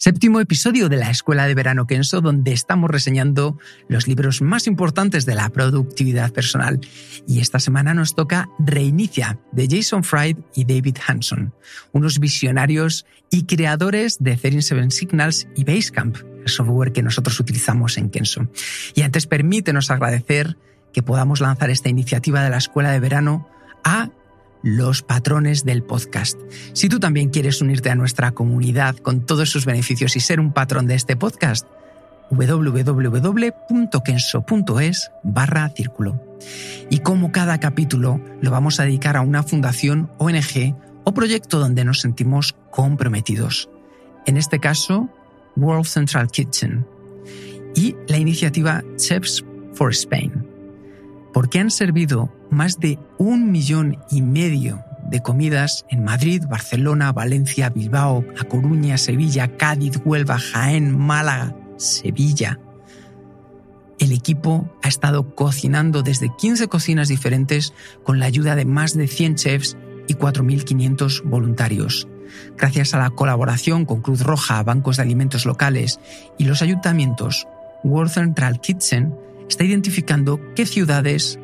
Séptimo episodio de la Escuela de Verano Kenso, donde estamos reseñando los libros más importantes de la productividad personal. Y esta semana nos toca Reinicia, de Jason Fried y David Hanson, unos visionarios y creadores de 37 Signals y Basecamp, el software que nosotros utilizamos en Kenso. Y antes permítenos agradecer que podamos lanzar esta iniciativa de la Escuela de Verano a los patrones del podcast. Si tú también quieres unirte a nuestra comunidad con todos sus beneficios y ser un patrón de este podcast, www.kenso.es barra círculo. Y como cada capítulo lo vamos a dedicar a una fundación, ONG o proyecto donde nos sentimos comprometidos. En este caso, World Central Kitchen y la iniciativa Chefs for Spain porque han servido más de un millón y medio de comidas en Madrid, Barcelona, Valencia, Bilbao, A Coruña, Sevilla, Cádiz, Huelva, Jaén, Málaga, Sevilla. El equipo ha estado cocinando desde 15 cocinas diferentes con la ayuda de más de 100 chefs y 4.500 voluntarios. Gracias a la colaboración con Cruz Roja, bancos de alimentos locales y los ayuntamientos, World Central Kitchen está identificando qué ciudades,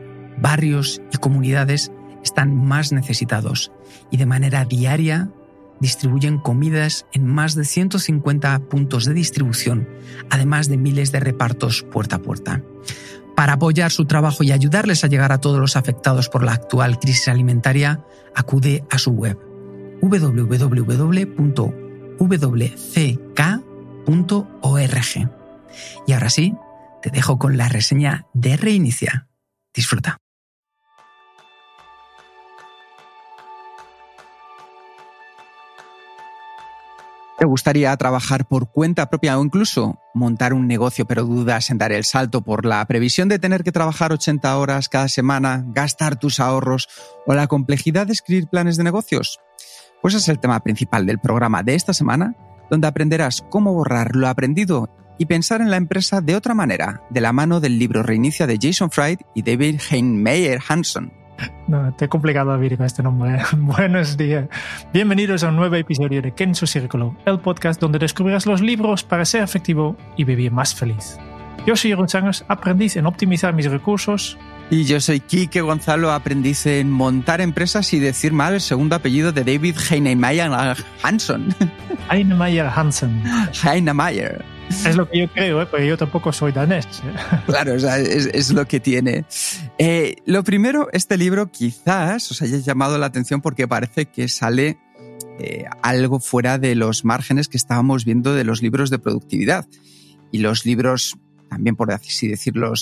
barrios y comunidades están más necesitados y de manera diaria distribuyen comidas en más de 150 puntos de distribución, además de miles de repartos puerta a puerta. Para apoyar su trabajo y ayudarles a llegar a todos los afectados por la actual crisis alimentaria, acude a su web www.wck.org. Y ahora sí, te dejo con la reseña de Reinicia. Disfruta. ¿Te gustaría trabajar por cuenta propia o incluso montar un negocio pero dudas en dar el salto por la previsión de tener que trabajar 80 horas cada semana, gastar tus ahorros o la complejidad de escribir planes de negocios? Pues es el tema principal del programa de esta semana, donde aprenderás cómo borrar lo aprendido y pensar en la empresa de otra manera, de la mano del libro Reinicia de Jason Fried y David Heinmeier Hanson. No, te he complicado vivir con este nombre. Buenos días. Bienvenidos a un nuevo episodio de Kenzo Círculo, el podcast donde descubrirás los libros para ser efectivo y vivir más feliz. Yo soy Jeroen Sangers, aprendiz en optimizar mis recursos. Y yo soy Kike Gonzalo, aprendiz en montar empresas y decir mal el segundo apellido de David Heinemeier Hanson. Heinemeier Hansen. Heinemeier. Es lo que yo creo, ¿eh? porque yo tampoco soy danés. ¿eh? Claro, es, lo que tiene. Eh, lo primero, este libro quizás os haya llamado la atención porque parece que sale algo fuera de los márgenes que estábamos viendo de los libros de productividad. Y los libros, también por así decirlo,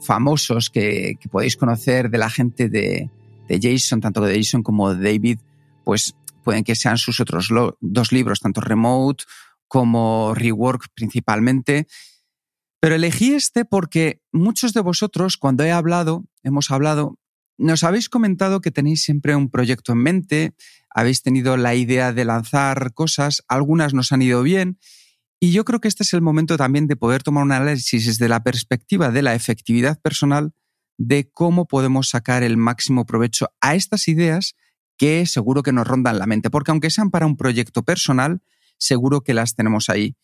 famosos que, podéis conocer de la gente de, de, Jason, tanto de Jason como de David, pues pueden que sean sus otros dos libros, tanto Remote como rework principalmente. Pero elegí este porque muchos de vosotros, cuando he hablado, hemos hablado, nos habéis comentado que tenéis siempre un proyecto en mente, habéis tenido la idea de lanzar cosas, algunas nos han ido bien, y yo creo que este es el momento también de poder tomar un análisis desde la perspectiva de la efectividad personal de cómo podemos sacar el máximo provecho a estas ideas que seguro que nos rondan la mente, porque aunque sean para un proyecto personal, seguro que las tenemos ahí.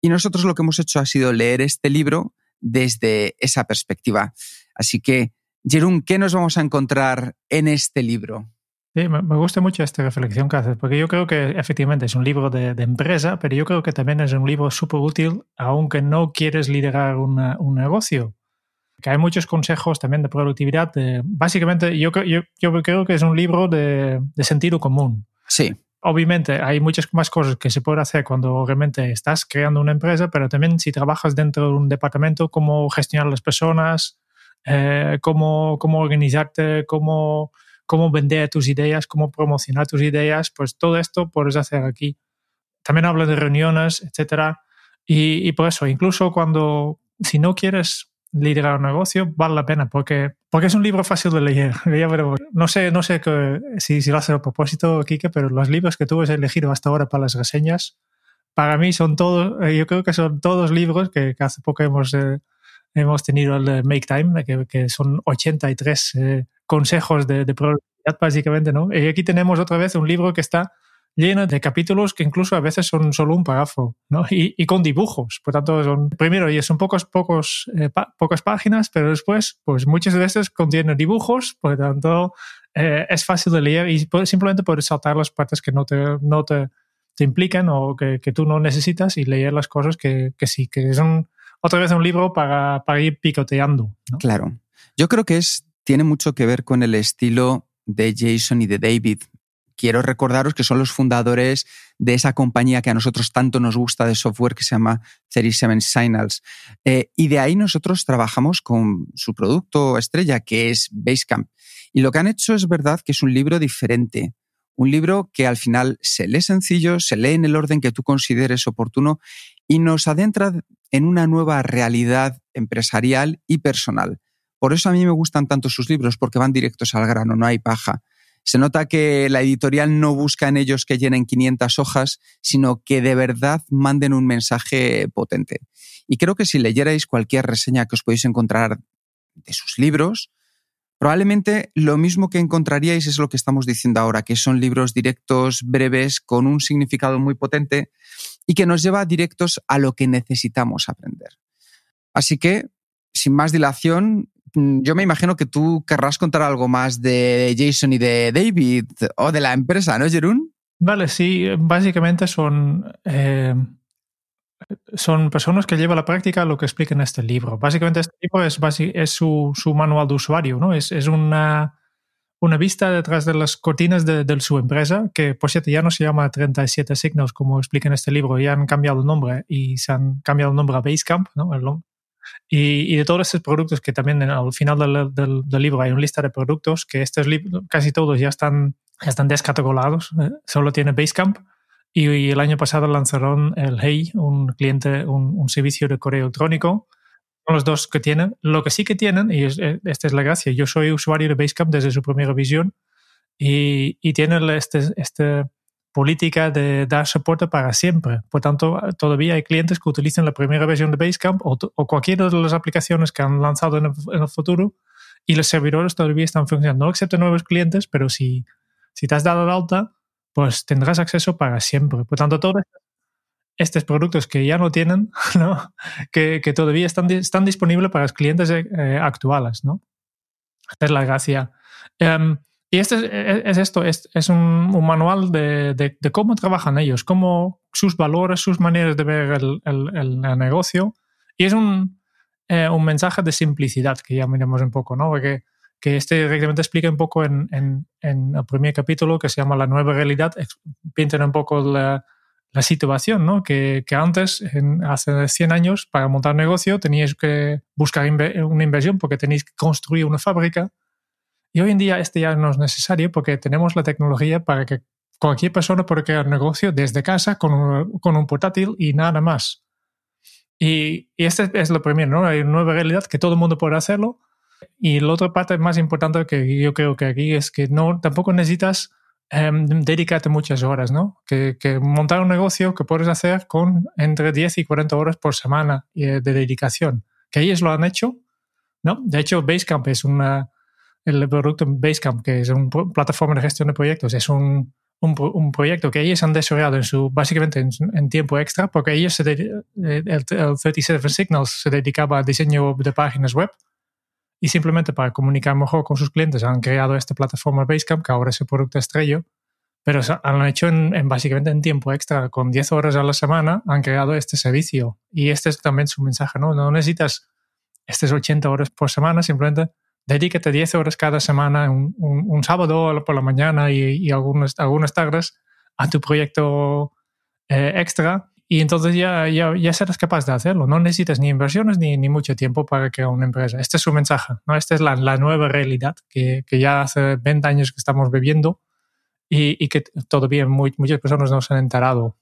Y nosotros lo que hemos hecho ha sido leer este libro desde esa perspectiva. Así que, Jerón, ¿qué nos vamos a encontrar en este libro? Sí, me gusta mucho esta reflexión que haces, porque yo creo que efectivamente es un libro de, empresa, pero yo creo que también es un libro súper útil, aunque no quieres liderar un negocio. Que hay muchos consejos también de productividad. básicamente, yo, yo, yo, creo que es un libro de, de sentido común. Sí obviamente hay muchas más cosas que se pueden hacer cuando realmente estás creando una empresa, pero también si trabajas dentro de un departamento, cómo gestionar las personas, eh, cómo, cómo, organizarte, cómo, cómo vender tus ideas, cómo promocionar tus ideas, pues todo esto puedes hacer aquí. También habla de reuniones, etcétera. Y, y por eso, incluso cuando, si no quieres liderar un negocio, vale la pena porque, porque es un libro fácil de leer. no sé, no sé que, si, si lo hace a propósito, Kike, pero los libros que tú has elegido hasta ahora para las reseñas, para mí son todos, eh, yo creo que son todos libros que, hace poco hemos, eh, hemos tenido el Make Time, que, que son 83 eh, consejos de, de productividad, básicamente, ¿no? Y aquí tenemos otra vez un libro que está lleno de capítulos que incluso a veces son solo un párrafo, ¿no? Y, y con dibujos. Por tanto, son, primero, y son pocos, pocos, eh, pocas páginas, pero después, pues muchas veces contienen dibujos, por tanto, eh, es fácil de leer y simplemente puedes saltar las partes que no te, no te, te implican o que, que, tú no necesitas y leer las cosas que, que sí, que es otra vez un libro para, para ir picoteando. Claro. Yo creo que es, tiene mucho que ver con el estilo de Jason y de David quiero recordaros que son los fundadores de esa compañía que a nosotros tanto nos gusta de software que se llama 37 Signals. Eh, y de ahí nosotros trabajamos con su producto estrella, que es Basecamp. Y lo que han hecho es verdad que es un libro diferente. Un libro que al final se lee sencillo, se lee en el orden que tú consideres oportuno y nos adentra en una nueva realidad empresarial y personal. Por eso a mí me gustan tanto sus libros, porque van directos al grano, no hay paja. Se nota que la editorial no busca en ellos que llenen 500 hojas, sino que de verdad manden un mensaje potente. Y creo que si leyerais cualquier reseña que os podéis encontrar de sus libros, probablemente lo mismo que encontraríais es lo que estamos diciendo ahora, que son libros directos, breves, con un significado muy potente y que nos lleva directos a lo que necesitamos aprender. Así que, sin más dilación, yo me imagino que tú querrás contar algo más de Jason y de David o de la empresa, ¿no, Jerún? Vale, sí, básicamente son, eh, son personas que llevan a la práctica lo que explica en este libro. Básicamente este libro es, su, su, manual de usuario, ¿no? Es, es una, una, vista detrás de las cortinas de, su empresa, que por cierto ya no se llama 37 Signals como explica en este libro, ya han cambiado el nombre y se han cambiado el nombre a Basecamp, ¿no? El, y, de todos estos productos que también al final del, del, libro hay una lista de productos que estos casi todos ya están, ya están descategorizados, ¿eh? solo tiene Basecamp. Y, el año pasado lanzaron el Hey, un cliente, un, un, servicio de correo electrónico. Son los dos que tienen. Lo que sí que tienen, y eh, esta es la gracia, yo soy usuario de Basecamp desde su primera visión y, y tienen este, este política de dar soporte para siempre. Por tanto, todavía hay clientes que utilizan la primera versión de Basecamp o, o cualquiera de las aplicaciones que han lanzado en el, futuro y los servidores todavía están funcionando. No excepto nuevos clientes, pero si, si te has dado de alta, pues tendrás acceso para siempre. Por tanto, todos estos productos que ya no tienen, ¿no? Que, que todavía están, están disponibles para los clientes eh, actuales. ¿no? Esta es la gracia. Um, y este es, esto, es, es un, un, manual de, de, de, cómo trabajan ellos, cómo sus valores, sus maneras de ver el, el, el negocio. Y es un, eh, un, mensaje de simplicidad que ya miramos un poco, ¿no? Porque que este directamente explica un poco en, en, en, el primer capítulo que se llama La nueva realidad, pintan un poco la, la situación, ¿no? Que, que antes, en, hace 100 años, para montar un negocio teníais que buscar una inversión porque tenéis que construir una fábrica y hoy en día este ya no es necesario porque tenemos la tecnología para que cualquier persona pueda crear negocio desde casa con un, con un portátil y nada más. Y, y este es lo primero, ¿no? Hay una nueva realidad que todo el mundo puede hacerlo. Y la otra parte más importante que yo creo que aquí es que no, tampoco necesitas um, dedicarte muchas horas, ¿no? Que, que, montar un negocio que puedes hacer con entre 10 y 40 horas por semana eh, de dedicación. Que ellos lo han hecho, ¿no? De hecho, Basecamp es una, el producto Basecamp, que es una plataforma de gestión de proyectos, es un, un, un proyecto que ellos han desarrollado en su, básicamente en, tiempo extra, porque ellos, se el, el, 37 Signals se dedicaba al diseño de páginas web y simplemente para comunicar mejor con sus clientes han creado esta plataforma Basecamp, que ahora es el producto estrella, pero han hecho en, en, básicamente en tiempo extra, con 10 horas a la semana, han creado este servicio. Y este es también su mensaje, ¿no? No necesitas estas 80 horas por semana, simplemente dedícate 10 horas cada semana, un, un, sábado por la mañana y, y algunas, algunas tardes a tu proyecto eh, extra y entonces ya, ya, ya, serás capaz de hacerlo. No necesitas ni inversiones ni, ni mucho tiempo para crear una empresa. Este es su mensaje, ¿no? Esta es la, la nueva realidad que, que, ya hace 20 años que estamos viviendo y, y que todavía muy, muchas personas no se han enterado.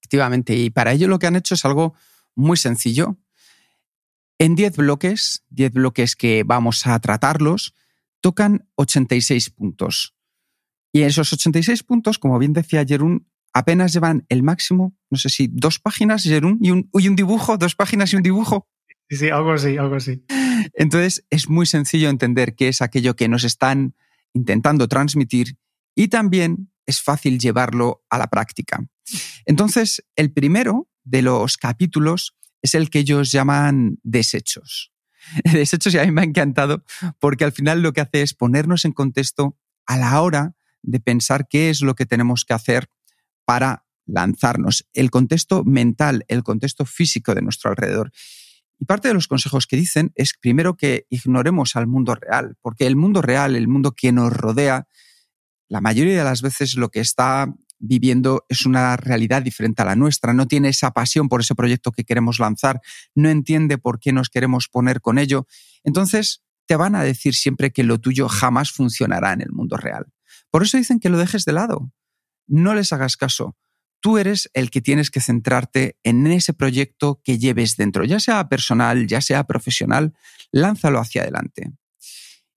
Efectivamente, y para ello lo que han hecho es algo muy sencillo. En 10 bloques, 10 bloques que vamos a tratarlos, tocan 86 puntos. Y esos 86 puntos, como bien decía Jerún, apenas llevan el máximo, no sé si dos páginas, Jerún, y un, y un dibujo, dos páginas y un dibujo. Sí, sí, algo así, algo así. Entonces es muy sencillo entender qué es aquello que nos están intentando transmitir y también es fácil llevarlo a la práctica. Entonces, el primero de los capítulos es el que ellos llaman desechos. Desechos y a mí me ha encantado porque al final lo que hace es ponernos en contexto a la hora de pensar qué es lo que tenemos que hacer para lanzarnos, el contexto mental, el contexto físico de nuestro alrededor. Y parte de los consejos que dicen es primero que ignoremos al mundo real, porque el mundo real, el mundo que nos rodea, la mayoría de las veces lo que está viviendo es una realidad diferente a la nuestra, no tiene esa pasión por ese proyecto que queremos lanzar, no entiende por qué nos queremos poner con ello. Entonces, te van a decir siempre que lo tuyo jamás funcionará en el mundo real. Por eso dicen que lo dejes de lado, no les hagas caso. Tú eres el que tienes que centrarte en ese proyecto que lleves dentro, ya sea personal, ya sea profesional, lánzalo hacia adelante.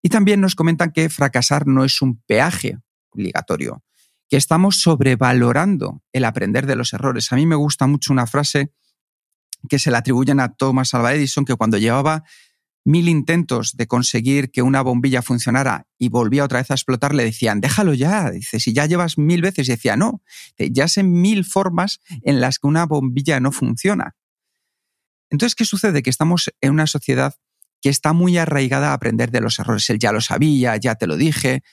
Y también nos comentan que fracasar no es un peaje obligatorio, que estamos sobrevalorando el aprender de los errores. A mí me gusta mucho una frase que se le atribuyen a Thomas Alva Edison, que cuando llevaba mil intentos de conseguir que una bombilla funcionara y volvía otra vez a explotar, le decían, déjalo ya. Dice, si ya llevas mil veces, y decía, no, ya sé mil formas en las que una bombilla no funciona. Entonces, ¿qué sucede? Que estamos en una sociedad que está muy arraigada a aprender de los errores. Él ya lo sabía, ya te lo dije.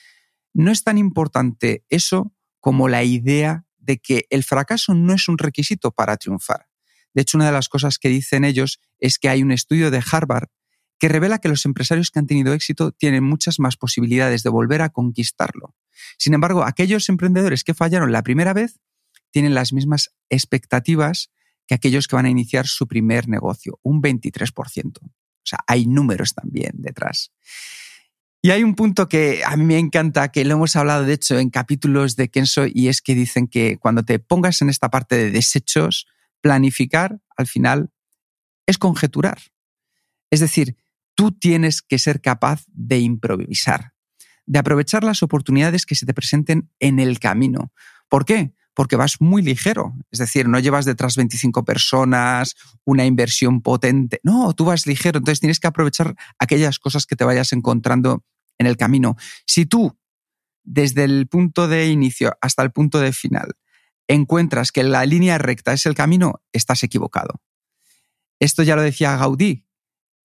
No es tan importante eso como la idea de que el fracaso no es un requisito para triunfar. De hecho, una de las cosas que dicen ellos es que hay un estudio de Harvard que revela que los empresarios que han tenido éxito tienen muchas más posibilidades de volver a conquistarlo. Sin embargo, aquellos emprendedores que fallaron la primera vez tienen las mismas expectativas que aquellos que van a iniciar su primer negocio, un 23%. O sea, hay números también detrás. Y hay un punto que a mí me encanta, que lo hemos hablado de hecho en capítulos de Kenso, y es que dicen que cuando te pongas en esta parte de desechos, planificar al final es conjeturar. Es decir, tú tienes que ser capaz de improvisar, de aprovechar las oportunidades que se te presenten en el camino. ¿Por qué? Porque vas muy ligero, es decir, no llevas detrás 25 personas, una inversión potente, no, tú vas ligero, entonces tienes que aprovechar aquellas cosas que te vayas encontrando en el camino. Si tú, desde el punto de inicio hasta el punto de final, encuentras que la línea recta es el camino, estás equivocado. Esto ya lo decía Gaudí,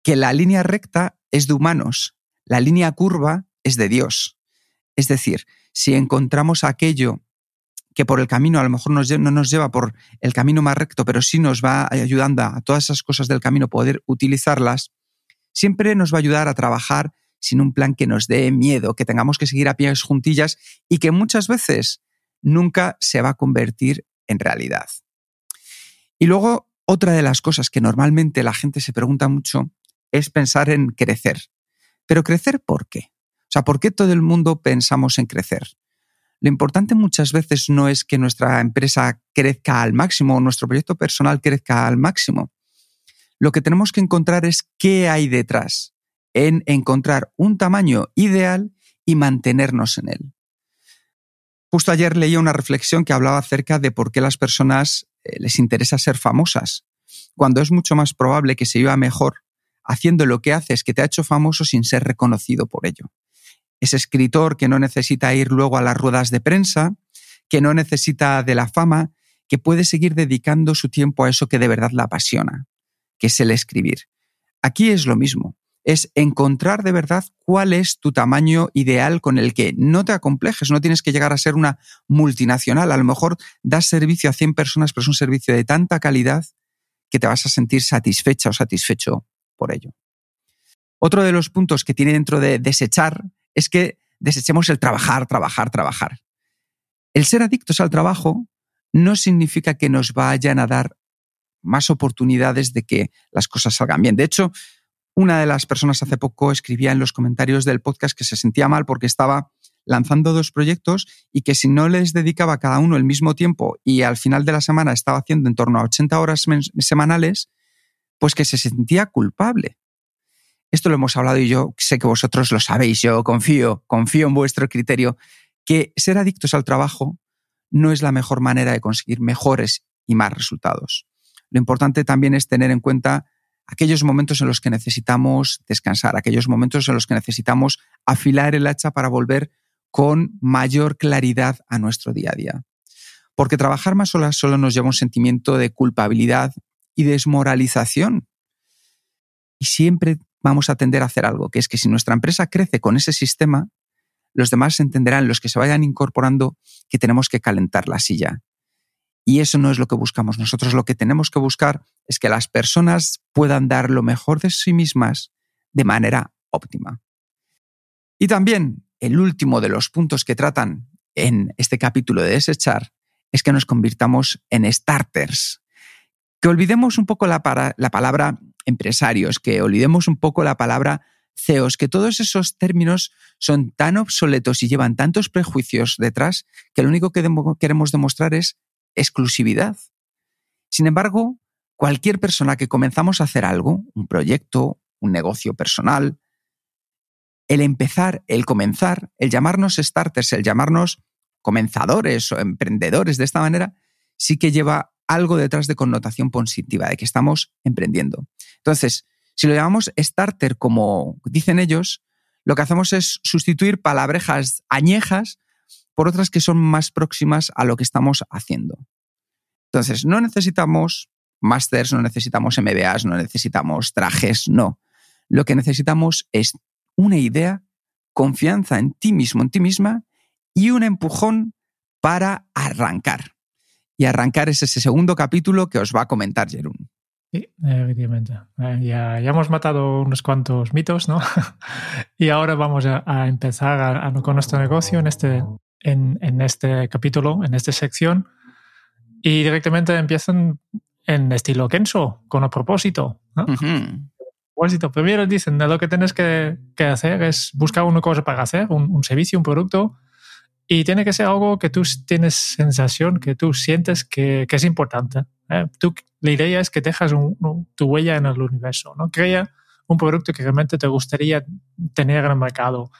que la línea recta es de humanos, la línea curva es de Dios. Es decir, si encontramos aquello que por el camino a lo mejor no nos lleva por el camino más recto, pero sí nos va ayudando a todas esas cosas del camino poder utilizarlas, siempre nos va a ayudar a trabajar sin un plan que nos dé miedo, que tengamos que seguir a pies juntillas y que muchas veces nunca se va a convertir en realidad. Y luego, otra de las cosas que normalmente la gente se pregunta mucho es pensar en crecer. Pero crecer ¿por qué? O sea, ¿por qué todo el mundo pensamos en crecer? Lo importante muchas veces no es que nuestra empresa crezca al máximo o nuestro proyecto personal crezca al máximo. Lo que tenemos que encontrar es qué hay detrás, en encontrar un tamaño ideal y mantenernos en él. Justo ayer leía una reflexión que hablaba acerca de por qué las personas eh, les interesa ser famosas, cuando es mucho más probable que se viva mejor haciendo lo que haces que te ha hecho famoso sin ser reconocido por ello. Ese escritor que no necesita ir luego a las ruedas de prensa, que no necesita de la fama, que puede seguir dedicando su tiempo a eso que de verdad la apasiona, que es el escribir. Aquí es lo mismo, es encontrar de verdad cuál es tu tamaño ideal con el que no te acomplejes, no tienes que llegar a ser una multinacional, a lo mejor das servicio a 100 personas, pero es un servicio de tanta calidad que te vas a sentir satisfecha o satisfecho por ello. Otro de los puntos que tiene dentro de desechar es que desechemos el trabajar, trabajar, trabajar. El ser adictos al trabajo no significa que nos vayan a dar más oportunidades de que las cosas salgan bien. De hecho, una de las personas hace poco escribía en los comentarios del podcast que se sentía mal porque estaba lanzando dos proyectos y que si no les dedicaba cada uno el mismo tiempo y al final de la semana estaba haciendo en torno a 80 horas semanales, pues que se sentía culpable. Esto lo hemos hablado y yo sé que vosotros lo sabéis, yo confío, confío en vuestro criterio, que ser adictos al trabajo no es la mejor manera de conseguir mejores y más resultados. Lo importante también es tener en cuenta aquellos momentos en los que necesitamos descansar, aquellos momentos en los que necesitamos afilar el hacha para volver con mayor claridad a nuestro día a día. Porque trabajar más solas solo nos lleva un sentimiento de culpabilidad y desmoralización. Y siempre vamos a tender a hacer algo, que es que si nuestra empresa crece con ese sistema, los demás entenderán, los que se vayan incorporando, que tenemos que calentar la silla. Y eso no es lo que buscamos. Nosotros lo que tenemos que buscar es que las personas puedan dar lo mejor de sí mismas de manera óptima. Y también el último de los puntos que tratan en este capítulo de desechar es que nos convirtamos en starters. Que olvidemos un poco la, la palabra empresarios, que olvidemos un poco la palabra CEOs, que todos esos términos son tan obsoletos y llevan tantos prejuicios detrás que lo único que queremos demostrar es exclusividad. Sin embargo, cualquier persona que comenzamos a hacer algo, un proyecto, un negocio personal, el empezar, el comenzar, el llamarnos starters, el llamarnos comenzadores o emprendedores de esta manera, sí que lleva algo detrás de connotación positiva, de que estamos emprendiendo. Entonces, si lo llamamos starter como dicen ellos, lo que hacemos es sustituir palabrejas añejas por otras que son más próximas a lo que estamos haciendo. Entonces, no necesitamos masters, no necesitamos MBAs, no necesitamos trajes, no. Lo que necesitamos es una idea, confianza en ti mismo, en ti misma y un empujón para arrancar. Y arrancar es ese segundo capítulo que os va a comentar Jerún. Sí, efectivamente. Eh, ya, ya, hemos matado unos cuantos mitos, ¿no? y ahora vamos a, empezar con nuestro negocio en este, en, en, este capítulo, en esta sección. Y directamente empiezan en estilo Kenso, con un propósito. ¿no? Primero dicen, lo que tienes que, hacer es buscar una cosa para hacer, un, servicio, un producto, y tiene que ser algo que tú tienes sensación, que tú sientes que, es importante. ¿eh? la idea es que dejas tu huella en el universo, ¿no? Crea un producto que realmente te gustaría tener en el mercado.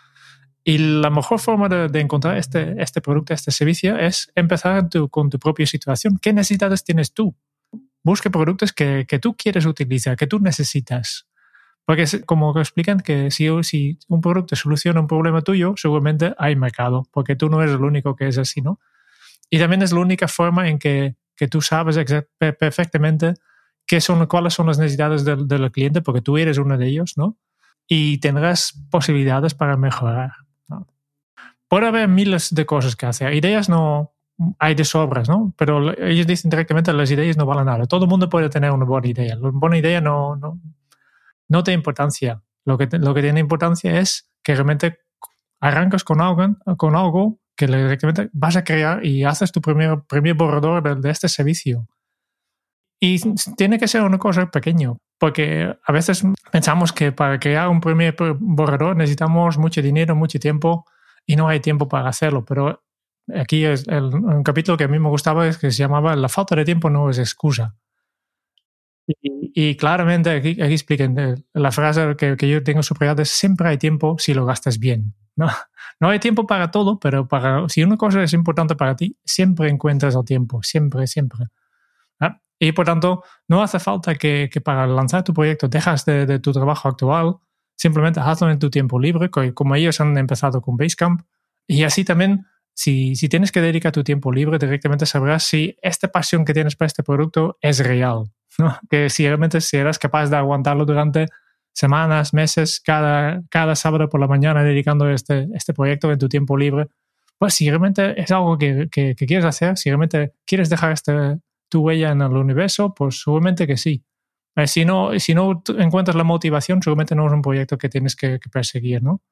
Y la mejor forma de, encontrar este, este producto, este servicio, es empezar con tu propia situación. ¿Qué necesidades tienes tú? Busca productos que, que tú quieres utilizar, que tú necesitas. Porque como explican que si, si un producto soluciona un problema tuyo, seguramente hay mercado, porque tú no eres el único que es así, ¿no? Y también es la única forma en que, que tú sabes perfectamente qué son, cuáles son las necesidades del, del, cliente, porque tú eres uno de ellos, ¿no? Y tendrás posibilidades para mejorar. ¿no? Puede haber miles de cosas que hacer. Ideas no hay de sobras, ¿no? Pero ellos dicen directamente las ideas no valen nada. Todo el mundo puede tener una buena idea. Una buena idea no, no, no tiene importancia. Lo que, lo que tiene importancia es que realmente arrancas con algo, con algo que realmente vas a crear y haces tu primer, primer borrador de, este servicio. Y tiene que ser una cosa pequeña, porque a veces pensamos que para crear un primer borrador necesitamos mucho dinero, mucho tiempo y no hay tiempo para hacerlo. Pero aquí es un capítulo que a mí me gustaba es que se llamaba La falta de tiempo no es excusa. Y, claramente aquí, aquí expliquen, eh, la frase que, que yo tengo subrayada es siempre hay tiempo si lo gastas bien. ¿no? no hay tiempo para todo, pero para, si una cosa es importante para ti, siempre encuentras el tiempo, siempre, siempre. Y por tanto, no hace falta que, que para lanzar tu proyecto dejas de, de, tu trabajo actual, simplemente hazlo en tu tiempo libre, como ellos han empezado con Basecamp. Y así también si, si, tienes que dedicar tu tiempo libre, directamente sabrás si esta pasión que tienes para este producto es real. ¿No? Que si realmente si eres capaz de aguantarlo durante semanas, meses, cada, cada sábado por la mañana dedicando este, este proyecto en tu tiempo libre, pues si realmente es algo que, que, quieres hacer, si realmente quieres dejar este, tu huella en el universo, pues seguramente que sí. Eh, si, no, si no encuentras la motivación, seguramente no es un proyecto que tienes que, que perseguir, ¿no?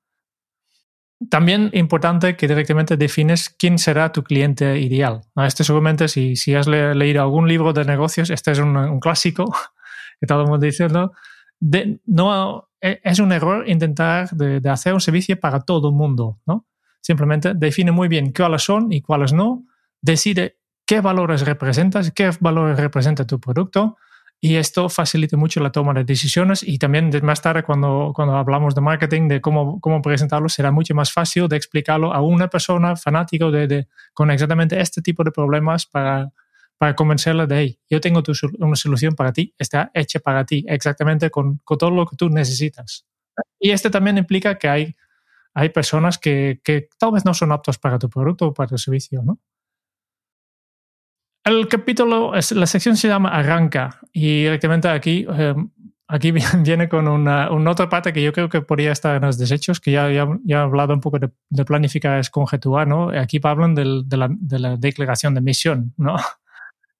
También importante que directamente defines quién será tu cliente ideal. Este seguramente, si, si has leído algún libro de negocios, este es un, clásico que todo el mundo dice, ¿no? no e, es un error intentar de, hacer un servicio para todo el mundo, ¿no? Simplemente define muy bien cuáles son y cuáles no, decide qué valores representas, qué valores representa tu producto, y esto facilita mucho la toma de decisiones y también más tarde cuando, cuando hablamos de marketing, de cómo, cómo presentarlo, será mucho más fácil de explicarlo a una persona fanático de, de con exactamente este tipo de problemas para, para convencerla de, hey, yo tengo una solución para ti, está hecha para ti, exactamente con, con, todo lo que tú necesitas. Y esto también implica que hay, hay personas que, que tal vez no son aptos para tu producto o para tu servicio, ¿no? El capítulo, la sección se llama Arranca y directamente aquí, eh, aquí viene con una, otra parte que yo creo que podría estar en los desechos, que ya, ya, he hablado un poco de, planificar, es conjetuar, ¿no? Aquí hablan de, la, de, la, declaración de misión, ¿no?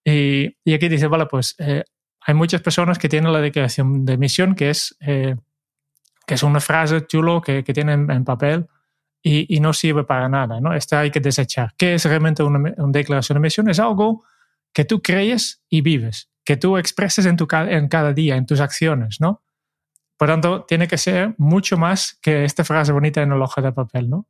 Y, y aquí dice, vale, pues eh, hay muchas personas que tienen la declaración de misión, que es, eh, que es una frase chulo que, que tienen en papel, y, y, no sirve para nada, ¿no? Esta hay que desechar. ¿Qué es realmente una, una, declaración de misión? Es algo que tú crees y vives, que tú expreses en, tu, en cada día, en tus acciones, ¿no? Por tanto, tiene que ser mucho más que esta frase bonita en el hoja de papel, ¿no?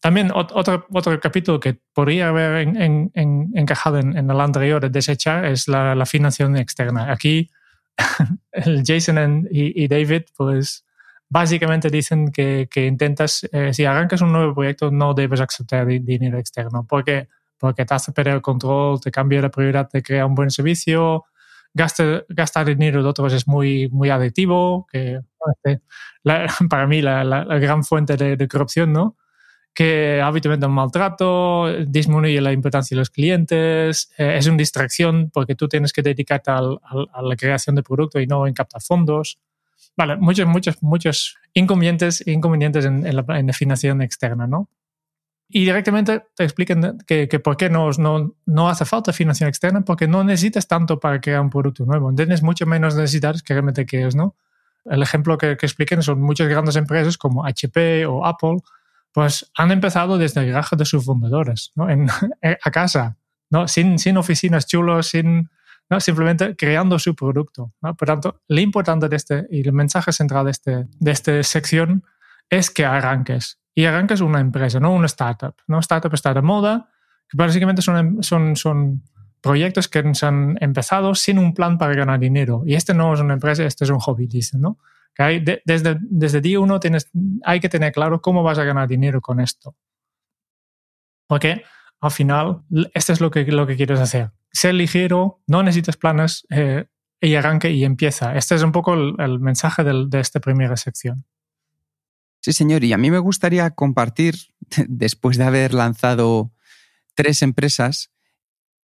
También otro, otro capítulo que podría haber encajado en, el anterior de desechar es la, financiación externa. Aquí Jason y, David, pues básicamente dicen que, intentas, eh, si arrancas un nuevo proyecto, no debes aceptar dinero externo, porque porque te hace perder el control, te cambia la prioridad de crear un buen servicio, gastar dinero de otros es muy, muy adictivo, que este, para mí la, la, gran fuente de, corrupción, ¿no? que habitualmente un maltrato, disminuye la importancia de los clientes, eh, es una distracción porque tú tienes que dedicarte a la creación de producto y no en captar fondos. Vale, muchos, muchos, muchos inconvenientes, inconvenientes en, en, la, en la financiación externa, ¿no? y directamente te explican que, que por qué no, no, no, hace falta financiación externa, porque no necesitas tanto para crear un producto nuevo. Tienes mucho menos necesidades que realmente quieres, ¿no? El ejemplo que, que expliquen son muchas grandes empresas como HP o Apple, pues han empezado desde el garaje de sus fundadores, ¿no? En, a casa, ¿no? Sin, sin oficinas chulos, sin, ¿no? simplemente creando su producto. ¿no? Por tanto, lo importante de este y el mensaje central de, este, de esta sección es que arranques, y arrancas una empresa, no una startup. ¿no? Startup está de moda, que básicamente son, son, son proyectos que se han empezado sin un plan para ganar dinero. Y este no es una empresa, este es un hobby, dicen, ¿no? Que hay, desde, desde día uno tienes, hay que tener claro cómo vas a ganar dinero con esto. Porque al final, esto es lo que, lo que quieres hacer. Ser ligero, no necesitas planes eh, y arranque y empieza. Este es un poco el, mensaje de esta primera sección. Sí, señor. Y a mí me gustaría compartir, después de haber lanzado tres empresas,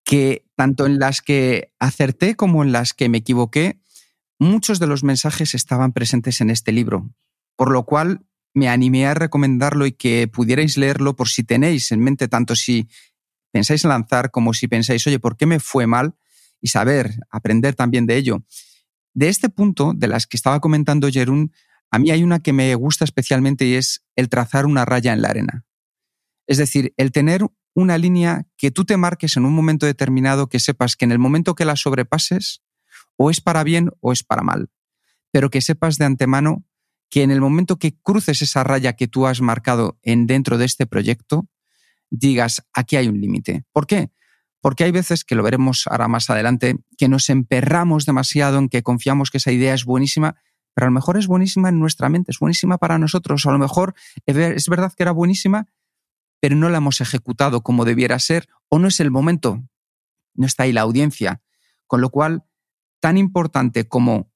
que tanto en las que acerté como en las que me equivoqué, muchos de los mensajes estaban presentes en este libro, por lo cual me animé a recomendarlo y que pudierais leerlo por si tenéis en mente tanto si pensáis lanzar como si pensáis, oye, ¿por qué me fue mal? Y saber, aprender también de ello. De este punto, de las que estaba comentando Jerún, a mí hay una que me gusta especialmente y es el trazar una raya en la arena. Es decir, el tener una línea que tú te marques en un momento determinado que sepas que en el momento que la sobrepases, o es para bien o es para mal, pero que sepas de antemano que en el momento que cruces esa raya que tú has marcado en dentro de este proyecto, digas, aquí hay un límite. ¿Por qué? Porque hay veces, que lo veremos ahora más adelante, que nos emperramos demasiado en que confiamos que esa idea es buenísima pero a lo mejor es buenísima en nuestra mente, es buenísima para nosotros, o a lo mejor es verdad que era buenísima, pero no la hemos ejecutado como debiera ser, o no es el momento, no está ahí la audiencia. Con lo cual, tan importante como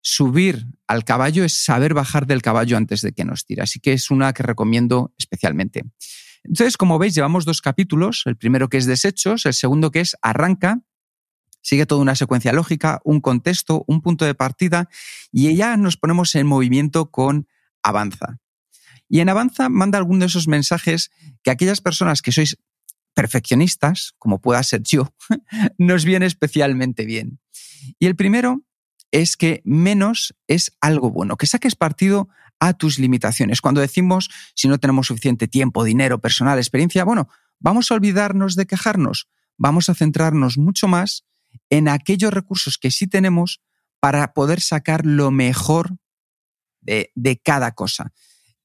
subir al caballo es saber bajar del caballo antes de que nos tire. Así que es una que recomiendo especialmente. Entonces, como veis, llevamos dos capítulos, el primero que es desechos, el segundo que es arranca, Sigue toda una secuencia lógica, un contexto, un punto de partida y ya nos ponemos en movimiento con Avanza. Y en Avanza manda algunos de esos mensajes que aquellas personas que sois perfeccionistas, como pueda ser yo, nos viene especialmente bien. Y el primero es que menos es algo bueno, que saques partido a tus limitaciones. Cuando decimos si no tenemos suficiente tiempo, dinero, personal, experiencia, bueno, vamos a olvidarnos de quejarnos, vamos a centrarnos mucho más en aquellos recursos que sí tenemos para poder sacar lo mejor de, de cada cosa.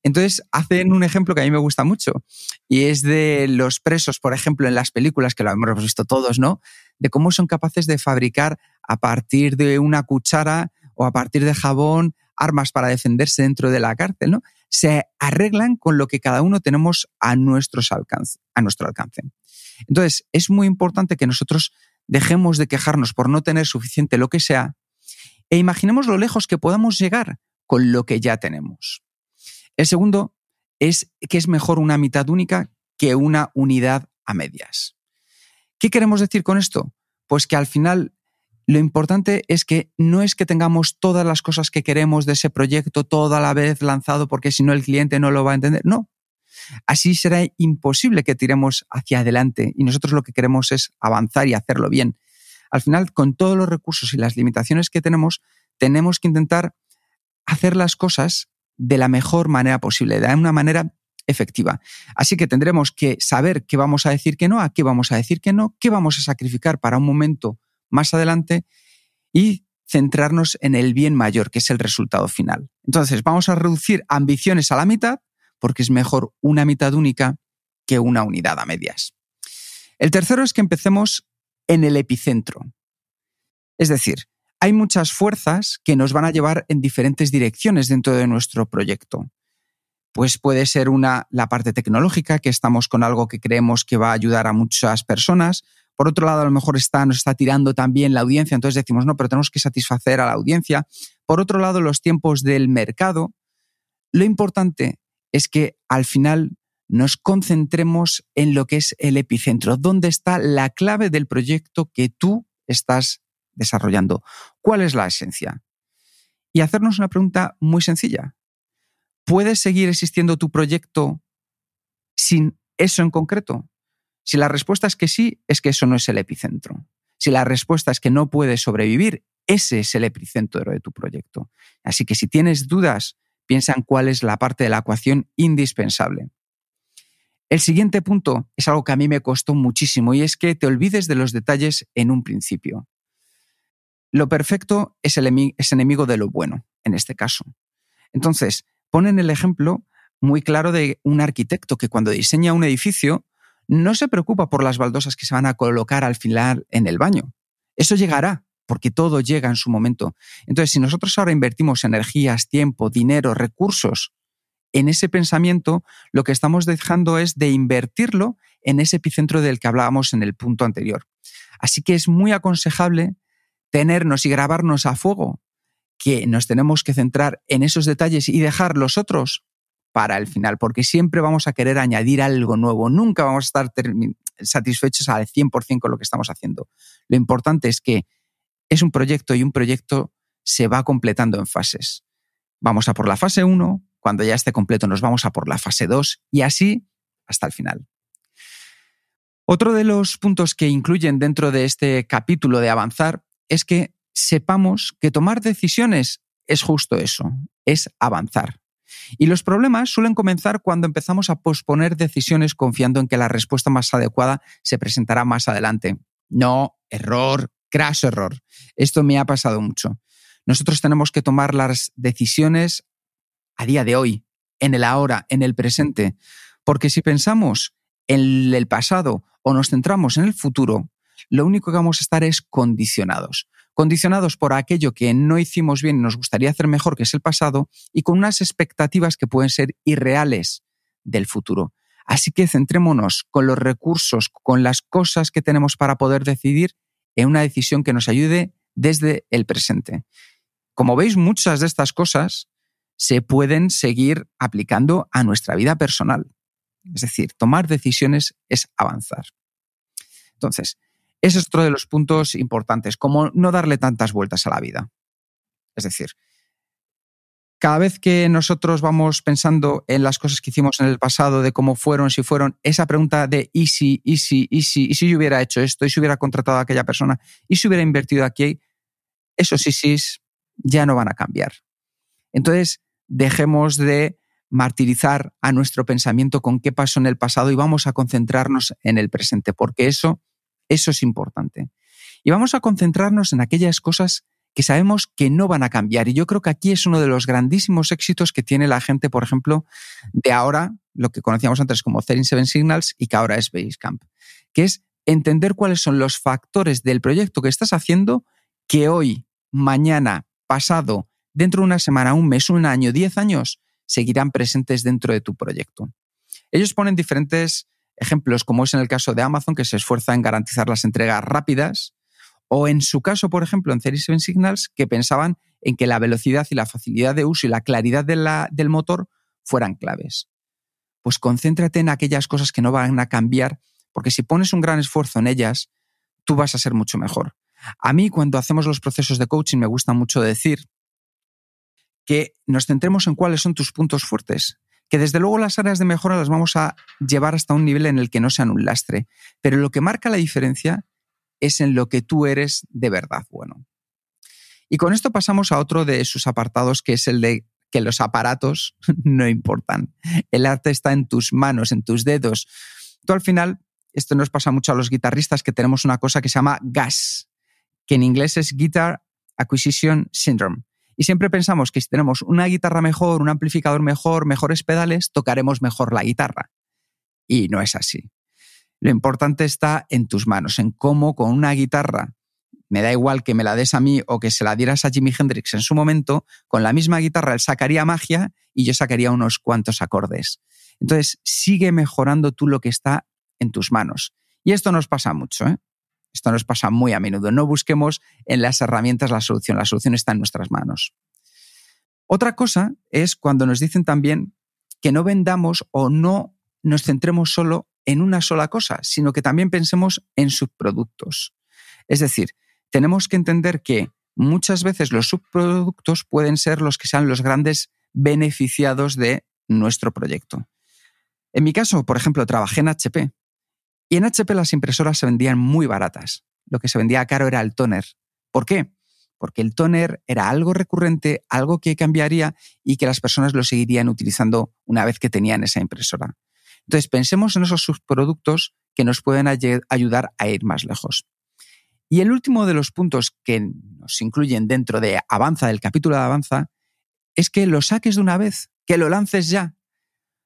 Entonces, hacen un ejemplo que a mí me gusta mucho y es de los presos, por ejemplo, en las películas, que lo hemos visto todos, ¿no? De cómo son capaces de fabricar a partir de una cuchara o a partir de jabón armas para defenderse dentro de la cárcel, ¿no? Se arreglan con lo que cada uno tenemos a, alcance, a nuestro alcance. Entonces, es muy importante que nosotros dejemos de quejarnos por no tener suficiente lo que sea e imaginemos lo lejos que podamos llegar con lo que ya tenemos. El segundo es que es mejor una mitad única que una unidad a medias. ¿Qué queremos decir con esto? Pues que al final lo importante es que no es que tengamos todas las cosas que queremos de ese proyecto toda la vez lanzado porque si no el cliente no lo va a entender. No. Así será imposible que tiremos hacia adelante y nosotros lo que queremos es avanzar y hacerlo bien. Al final, con todos los recursos y las limitaciones que tenemos, tenemos que intentar hacer las cosas de la mejor manera posible, de una manera efectiva. Así que tendremos que saber qué vamos a decir que no, a qué vamos a decir que no, qué vamos a sacrificar para un momento más adelante y centrarnos en el bien mayor, que es el resultado final. Entonces, vamos a reducir ambiciones a la mitad, porque es mejor una mitad única que una unidad a medias. El tercero es que empecemos en el epicentro. Es decir, hay muchas fuerzas que nos van a llevar en diferentes direcciones dentro de nuestro proyecto. Pues puede ser una, la parte tecnológica, que estamos con algo que creemos que va a ayudar a muchas personas. Por otro lado, a lo mejor está, nos está tirando también la audiencia, entonces decimos, no, pero tenemos que satisfacer a la audiencia. Por otro lado, los tiempos del mercado. Lo importante es que al final nos concentremos en lo que es el epicentro, donde está la clave del proyecto que tú estás desarrollando. ¿Cuál es la esencia? Y hacernos una pregunta muy sencilla. ¿Puedes seguir existiendo tu proyecto sin eso en concreto? Si la respuesta es que sí, es que eso no es el epicentro. Si la respuesta es que no puedes sobrevivir, ese es el epicentro de tu proyecto. Así que si tienes dudas, piensa en cuál es la parte de la ecuación indispensable. El siguiente punto es algo que a mí me costó muchísimo y es que te olvides de los detalles en un principio. Lo perfecto es, el enemigo de lo bueno, en este caso. Entonces, ponen el ejemplo muy claro de un arquitecto que cuando diseña un edificio no se preocupa por las baldosas que se van a colocar al final en el baño. Eso llegará, porque todo llega en su momento. Entonces, si nosotros ahora invertimos energías, tiempo, dinero, recursos en ese pensamiento, lo que estamos dejando es de invertirlo en ese epicentro del que hablábamos en el punto anterior. Así que es muy aconsejable tenernos y grabarnos a fuego, que nos tenemos que centrar en esos detalles y dejar los otros para el final, porque siempre vamos a querer añadir algo nuevo, nunca vamos a estar satisfechos al 100% con lo que estamos haciendo. Lo importante es que es un proyecto y un proyecto se va completando en fases. Vamos a por la fase 1, cuando ya esté completo nos vamos a por la fase 2 y así hasta el final. Otro de los puntos que incluyen dentro de este capítulo de avanzar es que sepamos que tomar decisiones es justo eso, es avanzar. Y los problemas suelen comenzar cuando empezamos a posponer decisiones confiando en que la respuesta más adecuada se presentará más adelante. No, error, crash error. Esto me ha pasado mucho. Nosotros tenemos que tomar las decisiones a día de hoy, en el ahora, en el presente, porque si pensamos en el pasado o nos centramos en el futuro, lo único que vamos a estar es condicionados. Condicionados por aquello que no hicimos bien y nos gustaría hacer mejor, que es el pasado, y con unas expectativas que pueden ser irreales del futuro. Así que centrémonos con los recursos, con las cosas que tenemos para poder decidir en una decisión que nos ayude desde el presente. Como veis, muchas de estas cosas se pueden seguir aplicando a nuestra vida personal. Es decir, tomar decisiones es avanzar. Entonces, ese es otro de los puntos importantes, como no darle tantas vueltas a la vida. Es decir, cada vez que nosotros vamos pensando en las cosas que hicimos en el pasado, de cómo fueron, si fueron, esa pregunta de y si, y si, y si, y si yo hubiera hecho esto, y si hubiera contratado a aquella persona, y si hubiera invertido aquí, esos sí, sí ya no van a cambiar. Entonces, dejemos de martirizar a nuestro pensamiento con qué pasó en el pasado y vamos a concentrarnos en el presente, porque eso, eso es importante. Y vamos a concentrarnos en aquellas cosas que sabemos que no van a cambiar. Y yo creo que aquí es uno de los grandísimos éxitos que tiene la gente, por ejemplo, de ahora, lo que conocíamos antes como Thering Seven Signals y que ahora es Basecamp, que es entender cuáles son los factores del proyecto que estás haciendo que hoy, mañana, pasado, dentro de una semana, un mes, un año, diez años, seguirán presentes dentro de tu proyecto. Ellos ponen diferentes ejemplos, como es en el caso de Amazon, que se esfuerza en garantizar las entregas rápidas, o en su caso, por ejemplo, en 37 Signals, que pensaban en que la velocidad y la facilidad de uso y la claridad del motor fueran claves. Pues concéntrate en aquellas cosas que no van a cambiar, porque si pones un gran esfuerzo en ellas, tú vas a ser mucho mejor. A mí, cuando hacemos los procesos de coaching, me gusta mucho decir que nos centremos en cuáles son tus puntos fuertes, que desde luego las áreas de mejora las vamos a llevar hasta un nivel en el que no sean un lastre, pero lo que marca la diferencia es en lo que tú eres de verdad bueno. Y con esto pasamos a otro de sus apartados, que es el de que los aparatos no importan. El arte está en tus manos, en tus dedos. Tú al final, esto nos pasa mucho a los guitarristas, que tenemos una cosa que se llama GAS, que en inglés es Guitar Acquisition Syndrome. Y siempre pensamos que si tenemos una guitarra mejor, un amplificador mejor, mejores pedales, tocaremos mejor la guitarra. Y no es así. Lo importante está en tus manos, en cómo con una guitarra, me da igual que me la des a mí o que se la dieras a Jimi Hendrix en su momento, con la misma guitarra él sacaría magia y yo sacaría unos cuantos acordes. Entonces, sigue mejorando tú lo que está en tus manos. Y esto nos pasa mucho, ¿eh? Esto nos pasa muy a menudo. No busquemos en las herramientas la solución, la solución está en nuestras manos. Otra cosa es cuando nos dicen también que no vendamos o no nos centremos solo en una sola cosa, sino que también pensemos en subproductos. Es decir, tenemos que entender que muchas veces los subproductos pueden ser los que sean los grandes beneficiados de nuestro proyecto. En mi caso, por ejemplo, trabajé en HP y en HP las impresoras se vendían muy baratas. Lo que se vendía caro era el toner. ¿Por qué? Porque el toner era algo recurrente, algo que cambiaría y que las personas lo seguirían utilizando una vez que tenían esa impresora. Entonces, pensemos en esos subproductos que nos pueden ayudar a ir más lejos. Y el último de los puntos que nos incluyen dentro de Avanza, del capítulo de Avanza, es que lo saques de una vez, que lo lances ya.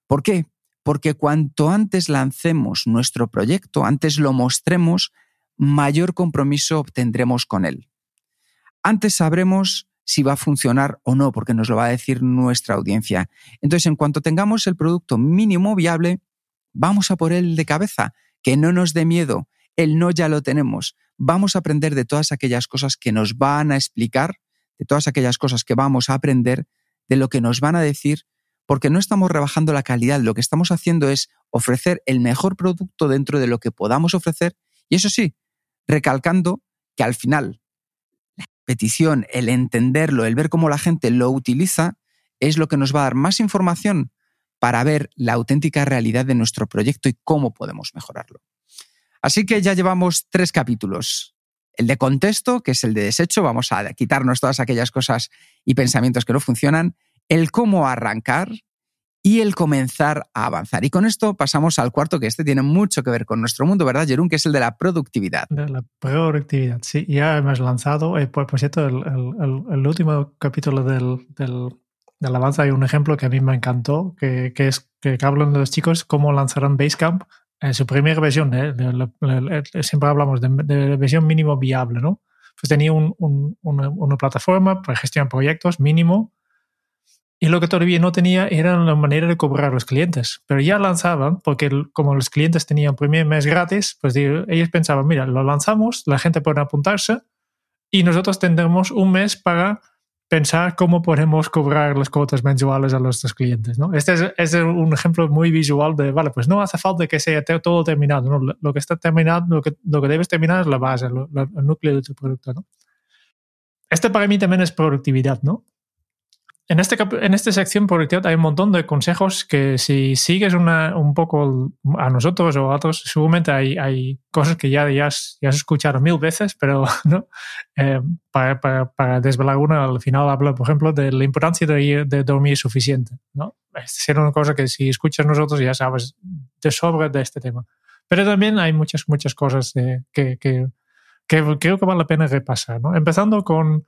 ¿Por qué? Porque cuanto antes lancemos nuestro proyecto, antes lo mostremos, mayor compromiso obtendremos con él. Antes sabremos si va a funcionar o no, porque nos lo va a decir nuestra audiencia. Entonces, en cuanto tengamos el producto mínimo viable, Vamos a por él de cabeza, que no nos dé miedo. El no ya lo tenemos. Vamos a aprender de todas aquellas cosas que nos van a explicar, de todas aquellas cosas que vamos a aprender, de lo que nos van a decir, porque no estamos rebajando la calidad, lo que estamos haciendo es ofrecer el mejor producto dentro de lo que podamos ofrecer y eso sí, recalcando que al final la petición, el entenderlo, el ver cómo la gente lo utiliza, es lo que nos va a dar más información para ver la auténtica realidad de nuestro proyecto y cómo podemos mejorarlo. Así que ya llevamos tres capítulos. El de contexto, que es el de desecho, vamos a quitarnos todas aquellas cosas y pensamientos que no funcionan, el cómo arrancar y el comenzar a avanzar. Y con esto pasamos al cuarto, que este tiene mucho que ver con nuestro mundo, ¿verdad, Jerún? Que es el de la productividad. De la productividad, sí. Ya hemos lanzado, eh, por, cierto, el, último capítulo del de alabanza hay un ejemplo que a mí me encantó, que, que es que hablan de los chicos cómo lanzarán Basecamp en su primera versión. ¿eh? siempre hablamos de, de, versión mínimo viable, ¿no? Pues tenía un, un, una, una, plataforma para gestionar proyectos mínimo y lo que todavía no tenía era la manera de cobrar a los clientes. Pero ya lanzaban, porque como los clientes tenían primer mes gratis, pues ellos pensaban, mira, lo lanzamos, la gente puede apuntarse y nosotros tendremos un mes para pensar cómo podemos cobrar las cuotas mensuales a nuestros clientes. ¿no? Este es, un ejemplo muy visual de, vale, pues no hace falta que sea todo terminado. ¿no? Lo que está terminado, lo que, lo que debes terminar es la base, el núcleo de tu producto. ¿no? Este para mí también es productividad, ¿no? En, este, en esta sección por hay un montón de consejos que si sigues una, un poco a nosotros o a otros, seguramente hay, hay cosas que ya, ya, has, ya has escuchado mil veces, pero ¿no? Eh, para, para, para, desvelar una, al final habla, por ejemplo, de la importancia de, de dormir suficiente. ¿no? Es una cosa que si escuchas nosotros ya sabes de sobra de este tema. Pero también hay muchas, muchas cosas que, que, que, creo que vale la pena repasar. ¿no? Empezando con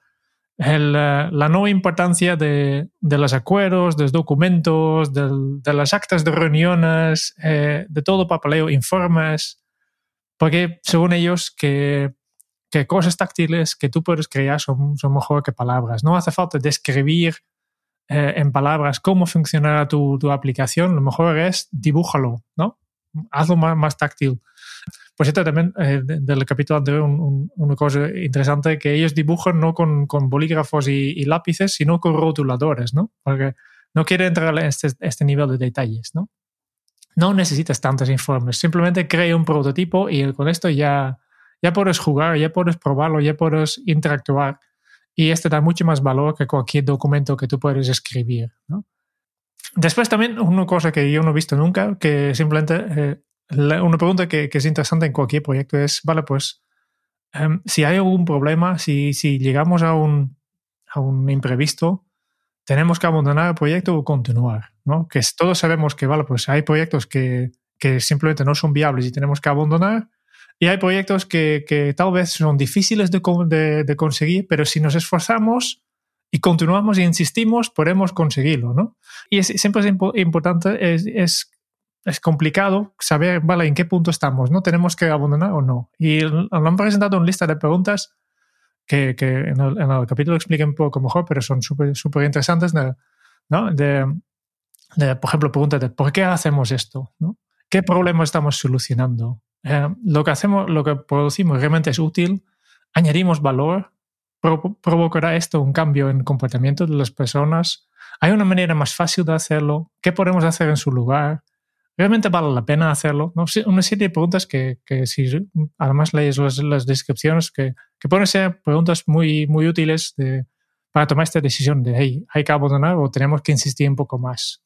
el, eh, la no importancia de, de, los acuerdos, de los documentos, de, de las actas de reuniones, eh, de todo papeleo, informes, porque según ellos que, que, cosas táctiles que tú puedes crear son, son mejor que palabras. No hace falta describir eh, en palabras cómo funcionará tu, tu, aplicación, lo mejor es dibújalo, ¿no? Hazlo más, más táctil. Por cierto, también eh, del capítulo anterior, un, una cosa interesante, que ellos dibujan no con, con bolígrafos y, y, lápices, sino con rotuladores, ¿no? Porque no quiere entrar a este, este nivel de detalles, ¿no? No necesitas tantos informes, simplemente crea un prototipo y con esto ya, ya puedes jugar, ya puedes probarlo, ya puedes interactuar. Y este da mucho más valor que cualquier documento que tú puedes escribir, ¿no? Después también una cosa que yo no he visto nunca, que simplemente eh, una pregunta que, que, es interesante en cualquier proyecto es, vale, pues um, si hay algún problema, si, si llegamos a un, a un, imprevisto, tenemos que abandonar el proyecto o continuar, ¿no? Que todos sabemos que, vale, pues hay proyectos que, que simplemente no son viables y tenemos que abandonar, y hay proyectos que, que tal vez son difíciles de, de, de, conseguir, pero si nos esforzamos y continuamos e insistimos, podemos conseguirlo, ¿no? Y es, siempre es impo importante es, es es complicado saber, vale, en qué punto estamos, ¿no? ¿Tenemos que abandonar o no? Y lo han presentado una lista de preguntas que, que en, el, en, el, capítulo expliquen un poco mejor, pero son súper interesantes, ¿no? De, de, por ejemplo, preguntas de ¿por qué hacemos esto? ¿no? ¿Qué problema estamos solucionando? Eh, lo que hacemos, lo que producimos realmente es útil, añadimos valor, Pro, provocará esto un cambio en comportamiento de las personas. Hay una manera más fácil de hacerlo. ¿Qué podemos hacer en su lugar? Realmente vale la pena hacerlo. ¿no? Una serie de preguntas que, que si además lees las, las descripciones, que, que, pueden ser preguntas muy, muy útiles de, para tomar esta decisión de, hey, hay que abandonar o tenemos que insistir un poco más.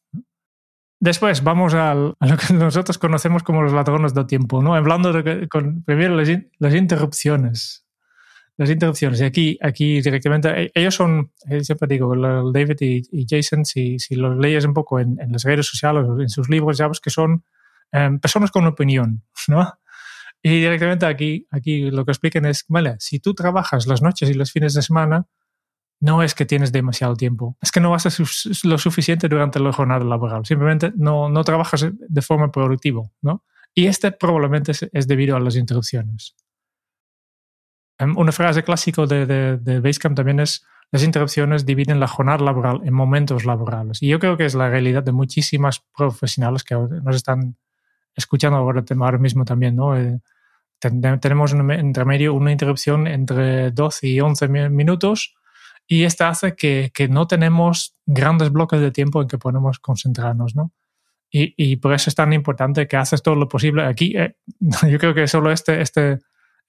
Después vamos al, a lo que nosotros conocemos como los ladrones del tiempo, ¿no? hablando de, con, primero las, las interrupciones las interrupciones. Y aquí, aquí directamente, e, ellos son, eh, siempre digo, David y, Jason, si, si los lees un poco en, en, las redes sociales en sus libros, ya ves que son um, personas con opinión, ¿no? Y directamente aquí, aquí lo que explican es, vale, si tú trabajas las noches y los fines de semana, no es que tienes demasiado tiempo, es que no vas a lo suficiente durante la jornada laboral, simplemente no, no trabajas de forma productiva, ¿no? Y este probablemente es, es debido a las interrupciones. Em, una frase clásica de, de, de, Basecamp también es las interrupciones dividen la jornada laboral en momentos laborales. Y yo creo que es la realidad de muchísimas profesionales que nos están escuchando ahora, ahora mismo también. ¿no? Eh, tenemos un, entre medio una interrupción entre 12 y 11 minutos y esta hace que, que no tenemos grandes bloques de tiempo en que podemos concentrarnos. ¿no? Y, y, por eso es tan importante que haces todo lo posible. Aquí, eh, yo creo que solo este, este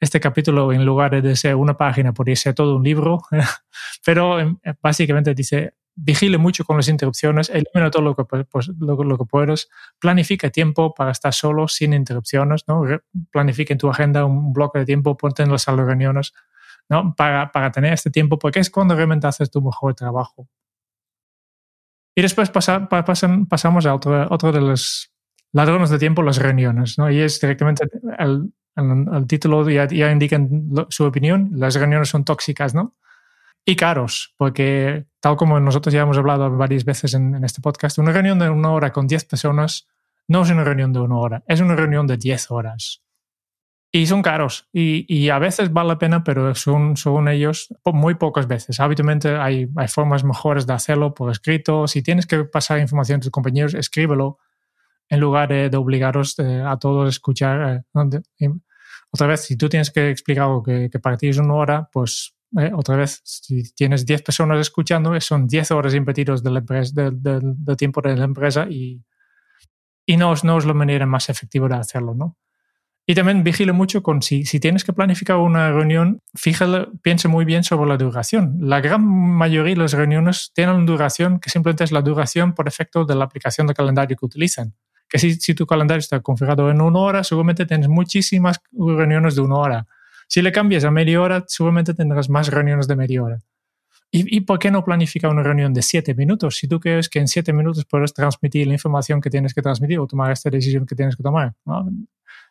este capítulo, en lugar de ser una página, podría ser todo un libro, pero em, básicamente dice, vigile mucho con las interrupciones, elimina todo lo que, pues, lo, que puedas, planifica tiempo para estar solo, sin interrupciones, ¿no? planifica en tu agenda un bloque de tiempo, ponte en las reuniones, ¿no? Para, para tener este tiempo, porque es cuando realmente haces tu mejor trabajo. Y después pasa, pasan, pasamos a otro, otro de los ladrones de tiempo, las reuniones, ¿no? Y es directamente el, el, título ya, ya su opinión, las reuniones son tóxicas, ¿no? Y caros, porque tal como nosotros ya hemos hablado varias veces en, en este podcast, una reunión de una hora con 10 personas no es una reunión de una hora, es una reunión de 10 horas. Y son caros. Y, y, a veces vale la pena, pero son, son ellos muy pocas veces. Habitualmente hay, hay, formas mejores de hacerlo por escrito. Si tienes que pasar información a tus compañeros, escríbelo en lugar de, de obligaros eh, a todos a escuchar. Eh, otra vez, si tú tienes que explicar algo que, que para ti es una hora, pues eh, otra vez, si tienes 10 personas escuchando, son 10 horas impedidos del, de, de, tiempo de la empresa y, y no, no, es la manera más efectiva de hacerlo, ¿no? Y también vigile mucho con si, si tienes que planificar una reunión, fíjale, piense muy bien sobre la duración. La gran mayoría de las reuniones tienen una duración que simplemente es la duración por efecto de la aplicación de calendario que utilizan. Que si, si tu calendario está configurado en una hora, seguramente tienes muchísimas reuniones de una hora. Si le cambias a media hora, seguramente tendrás más reuniones de media hora. ¿Y, por qué no planificar una reunión de siete minutos? Si tú crees que en siete minutos puedes transmitir la información que tienes que transmitir o tomar esta decisión que tienes que tomar. ¿no?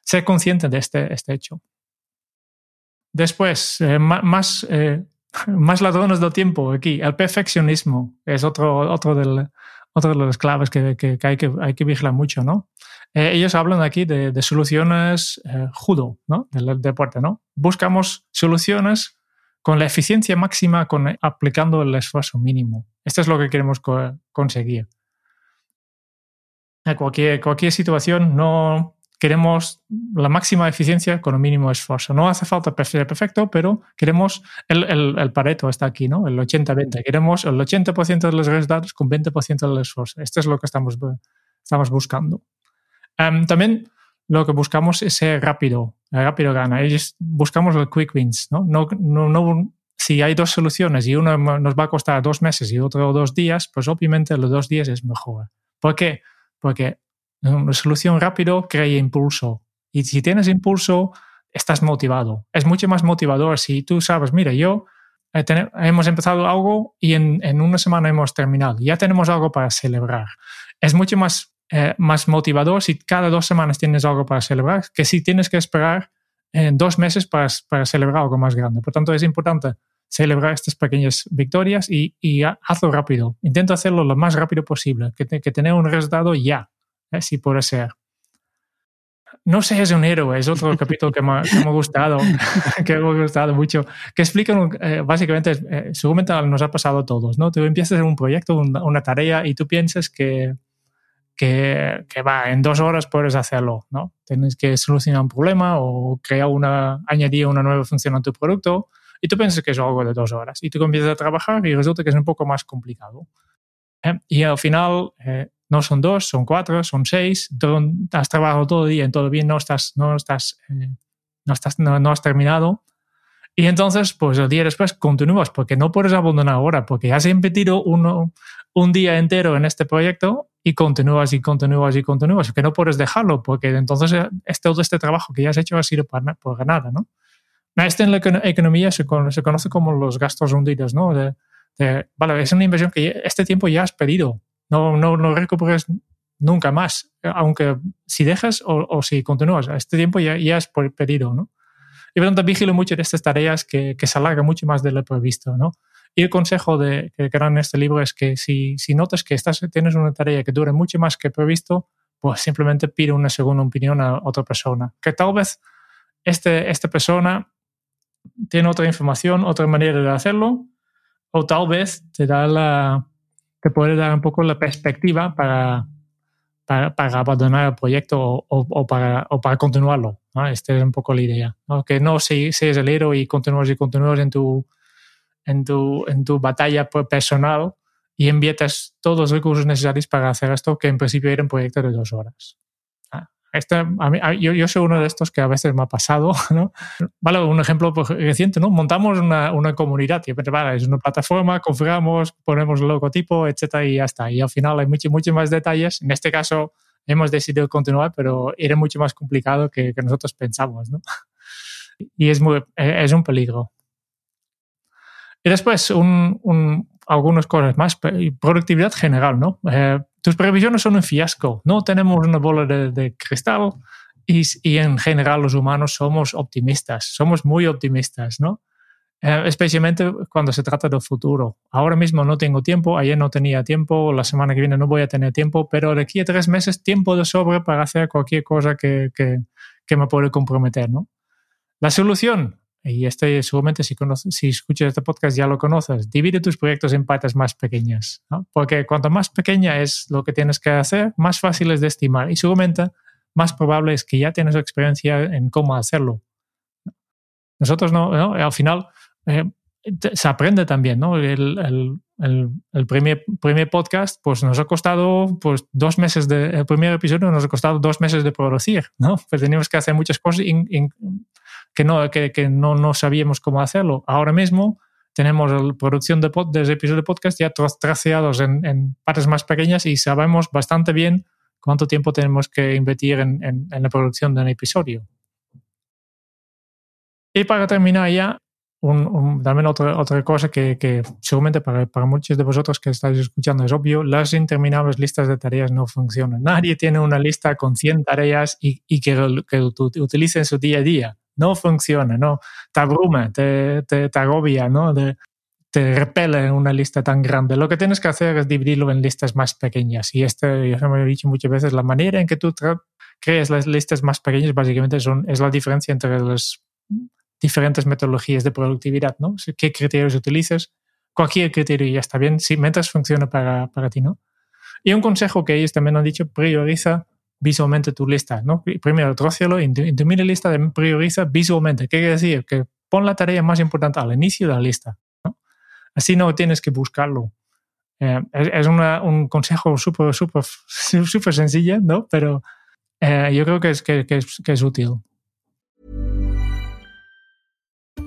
Ser consciente de este, este hecho. Después, eh, más, eh, más ladrones del tiempo aquí. El perfeccionismo es otro, otro, del, otro de las claves que, que, hay, que hay que vigilar mucho. ¿no? Eh, ellos hablan aquí de, soluciones judo, ¿no? del deporte. ¿no? Buscamos soluciones con la eficiencia máxima, con, aplicando el esfuerzo mínimo. Esto es lo que queremos conseguir. En cualquier, cualquier situación no queremos la máxima eficiencia con el mínimo esfuerzo. No hace falta ser perfecto, pero queremos, el, el, pareto está aquí, ¿no? El 80-20. Queremos el 80% de los resultados con 20% del esfuerzo. Esto es lo que estamos, estamos buscando. Em, también lo que buscamos es ser rápido, rápido gana. Ellos buscamos el quick wins, ¿no? No, no, si hay dos soluciones y una nos va a costar dos meses y otro dos días, pues obviamente los dos días es mejor. ¿Por qué? Porque una solución rápido crea impulso. Y si tienes impulso, estás motivado. Es mucho más motivador si tú sabes, mira, yo hemos empezado algo y en, en, una semana hemos terminado. Ya tenemos algo para celebrar. Es mucho más eh, más motivador si cada dos semanas tienes algo para celebrar que si tienes que esperar en dos meses para, para, celebrar algo más grande. Por tanto, es importante celebrar estas pequeñas victorias y, hazlo rápido. Intenta hacerlo lo más rápido posible, que, que tener un resultado ya, ¿eh? si puede ser. No seas un héroe, es otro capítulo que me, que me, ha gustado, que me ha gustado mucho, que explica eh, básicamente, eh, seguramente nos ha pasado a todos, ¿no? Tú empiezas un proyecto, una, una tarea y tú piensas que, que, va, en dos horas puedes hacerlo, ¿no? Tienes que solucionar un problema o crear una, añadir una nueva función a tu producto y tú piensas que es algo de dos horas y tú comienzas a trabajar y resulta que es un poco más complicado. ¿eh? Y al final eh, no son dos, son cuatro, son seis, has trabajado todo el día y todavía no estás, no estás, eh, no, estás no, has terminado. Y entonces, pues el día después continúas, porque no puedes abandonar ahora, porque has invertido uno, un día entero en este proyecto y continúas y continúas y continúas, que no puedes dejarlo, porque entonces eh, todo este trabajo que ya has hecho ha sido por, por nada, ¿no? Este en la economía se, conoce como los gastos hundidos, ¿no? De, vale, es una inversión que este tiempo ya has pedido, no, no, no recuperes nunca más, aunque si dejas o, si continúas, este tiempo ya, ya has pedido, ¿no? Y por tanto, vigilo mucho de estas tareas que, que se alargan mucho más de lo previsto, ¿no? Y el consejo de, que dan en este libro es que si, si notas que estás, tienes una tarea que dure mucho más que previsto, pues simplemente pide una segunda opinión a otra persona. Que tal vez este, esta persona tiene otra información, otra manera de hacerlo, o tal vez te, da la, te puede dar un poco la perspectiva para, para, para abandonar el proyecto o, o, para, o para continuarlo. ¿no? Esta es un poco la idea. ¿no? Que no seas el héroe y continúas y continúas en tu en tu, en tu batalla personal y inviertes todos los recursos necesarios para hacer esto, que en principio era un proyecto de dos horas. Este, a mí, yo, yo, soy uno de estos que a veces me ha pasado, ¿no? Vale, un ejemplo pues, reciente, ¿no? Montamos una, una comunidad, y, vale, es una plataforma, configuramos, ponemos el logotipo, etcétera, y ya está. Y al final hay muchos mucho más detalles. En este caso hemos decidido continuar, pero era mucho más complicado que, que nosotros pensamos, ¿no? Y es, muy, es un peligro. Y después, un, un, algunas cosas más. Productividad general, ¿no? Eh, tus previsiones son un fiasco. No tenemos una bola de, cristal y, en general los humanos somos optimistas. Somos muy optimistas, ¿no? Eh, especialmente cuando se trata del futuro. Ahora mismo no tengo tiempo, ayer no tenía tiempo, la semana que viene no voy a tener tiempo, pero de aquí a tres meses tiempo de sobre para hacer cualquier cosa que, que, que me puede comprometer, ¿no? La solución, y este seguramente si, conoces, si escuchas este podcast ya lo conoces, divide tus proyectos en partes más pequeñas, porque cuanto más pequeña es lo que tienes que hacer, más fácil es de estimar y seguramente más probable es que ya tienes experiencia en cómo hacerlo. Nosotros no, al final eh, se aprende también, ¿no? El, el, primer, primer podcast, pues nos ha costado pues, dos meses de, el primer episodio nos ha costado dos meses de producir, ¿no? Pues teníamos que hacer muchas cosas que, no, que, que no, no, sabíamos cómo hacerlo. Ahora mismo tenemos la producción de, pod, de episodios de podcast ya traceados en, partes más pequeñas y sabemos bastante bien cuánto tiempo tenemos que invertir en, en, la producción de un episodio. Y para terminar ya, también otra, otra cosa que, que seguramente para, para, muchos de vosotros que estáis escuchando es obvio, las interminables listas de tareas no funcionan. Nadie tiene una lista con 100 tareas y, y que, que utilice en su día a día. No funciona, ¿no? Te abruma, te, te, te agobia, ¿no? De, te repele una lista tan grande. Lo que tienes que hacer es dividirlo en listas más pequeñas. Y este, ya me he dicho muchas veces, la manera en que tú creas las listas más pequeñas básicamente son, es la diferencia entre las diferentes metodologías de productividad, ¿no? ¿Qué criterios utilizas? Cualquier criterio ya está bien, si mientras funciona para, para ti, ¿no? Y un consejo que ellos también han dicho, prioriza visualmente tu lista, ¿no? Primero, trócialo en, tu mini lista, prioriza visualmente. ¿Qué quiere decir? Que pon la tarea más importante al inicio de la lista, ¿no? Así no tienes que buscarlo. Eh, es, una, un consejo súper, súper, súper sencillo, ¿no? Pero eh, yo creo que es, que, es, que es útil.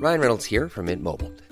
Ryan Reynolds here from Mint Mobile.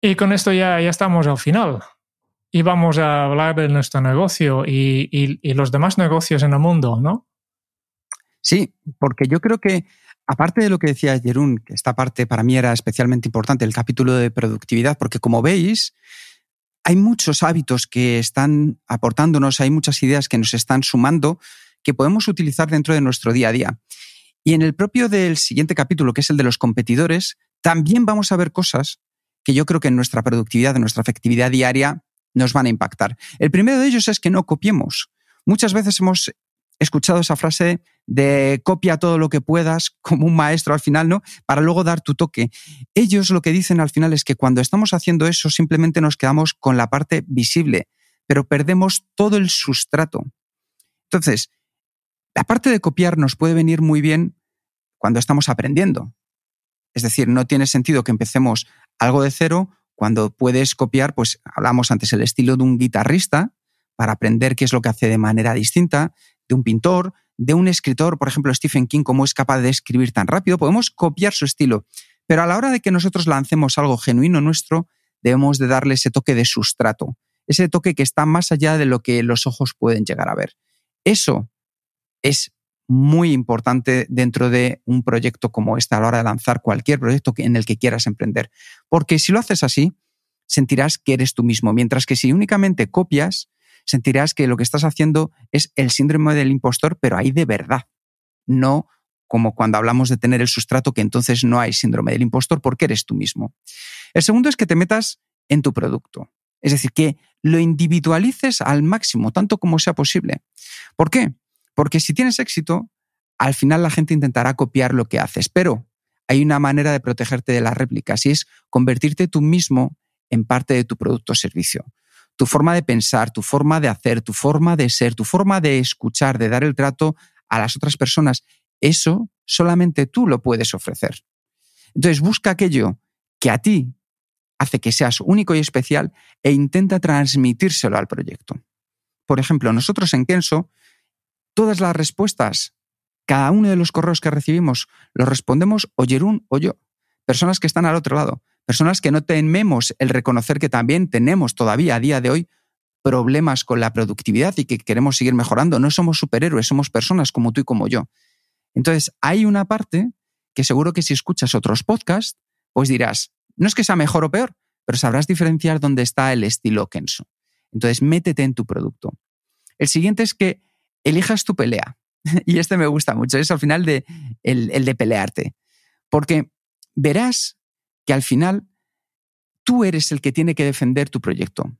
Y con esto ya, ya estamos al final. Y vamos a hablar de nuestro negocio y, y, y los demás negocios en el mundo, ¿no? Sí, porque yo creo que, aparte de lo que decía Jerún, que esta parte para mí era especialmente importante, el capítulo de productividad, porque como veis, hay muchos hábitos que están aportándonos, hay muchas ideas que nos están sumando que podemos utilizar dentro de nuestro día a día. Y en el propio del siguiente capítulo, que es el de los competidores, también vamos a ver cosas que yo creo que en nuestra productividad, en nuestra efectividad diaria, nos van a impactar. El primero de ellos es que no copiemos. Muchas veces hemos escuchado esa frase de copia todo lo que puedas como un maestro al final, ¿no? Para luego dar tu toque. Ellos lo que dicen al final es que cuando estamos haciendo eso simplemente nos quedamos con la parte visible, pero perdemos todo el sustrato. Entonces, la parte de copiar nos puede venir muy bien cuando estamos aprendiendo. Es decir, no tiene sentido que empecemos algo de cero cuando puedes copiar, pues hablamos antes, el estilo de un guitarrista para aprender qué es lo que hace de manera distinta, de un pintor, de un escritor, por ejemplo, Stephen King, cómo es capaz de escribir tan rápido, podemos copiar su estilo. Pero a la hora de que nosotros lancemos algo genuino nuestro, debemos de darle ese toque de sustrato, ese toque que está más allá de lo que los ojos pueden llegar a ver. Eso es muy importante dentro de un proyecto como este a la hora de lanzar cualquier proyecto en el que quieras emprender. Porque si lo haces así, sentirás que eres tú mismo, mientras que si únicamente copias, sentirás que lo que estás haciendo es el síndrome del impostor, pero ahí de verdad, no como cuando hablamos de tener el sustrato, que entonces no hay síndrome del impostor porque eres tú mismo. El segundo es que te metas en tu producto, es decir, que lo individualices al máximo, tanto como sea posible. ¿Por qué? Porque si tienes éxito, al final la gente intentará copiar lo que haces, pero hay una manera de protegerte de las réplicas y es convertirte tú mismo en parte de tu producto o servicio. Tu forma de pensar, tu forma de hacer, tu forma de ser, tu forma de escuchar, de dar el trato a las otras personas, eso solamente tú lo puedes ofrecer. Entonces busca aquello que a ti hace que seas único y especial e intenta transmitírselo al proyecto. Por ejemplo, nosotros en Kenso todas las respuestas, cada uno de los correos que recibimos, los respondemos o Jerún o yo, personas que están al otro lado. Personas que no tememos el reconocer que también tenemos todavía a día de hoy problemas con la productividad y que queremos seguir mejorando. No somos superhéroes, somos personas como tú y como yo. Entonces, hay una parte que seguro que si escuchas otros podcasts, pues dirás, no es que sea mejor o peor, pero sabrás diferenciar dónde está el estilo Kenso. Entonces, métete en tu producto. El siguiente es que elijas tu pelea. y este me gusta mucho, es al final de, el, el de pelearte. Porque verás que al final tú eres el que tiene que defender tu proyecto.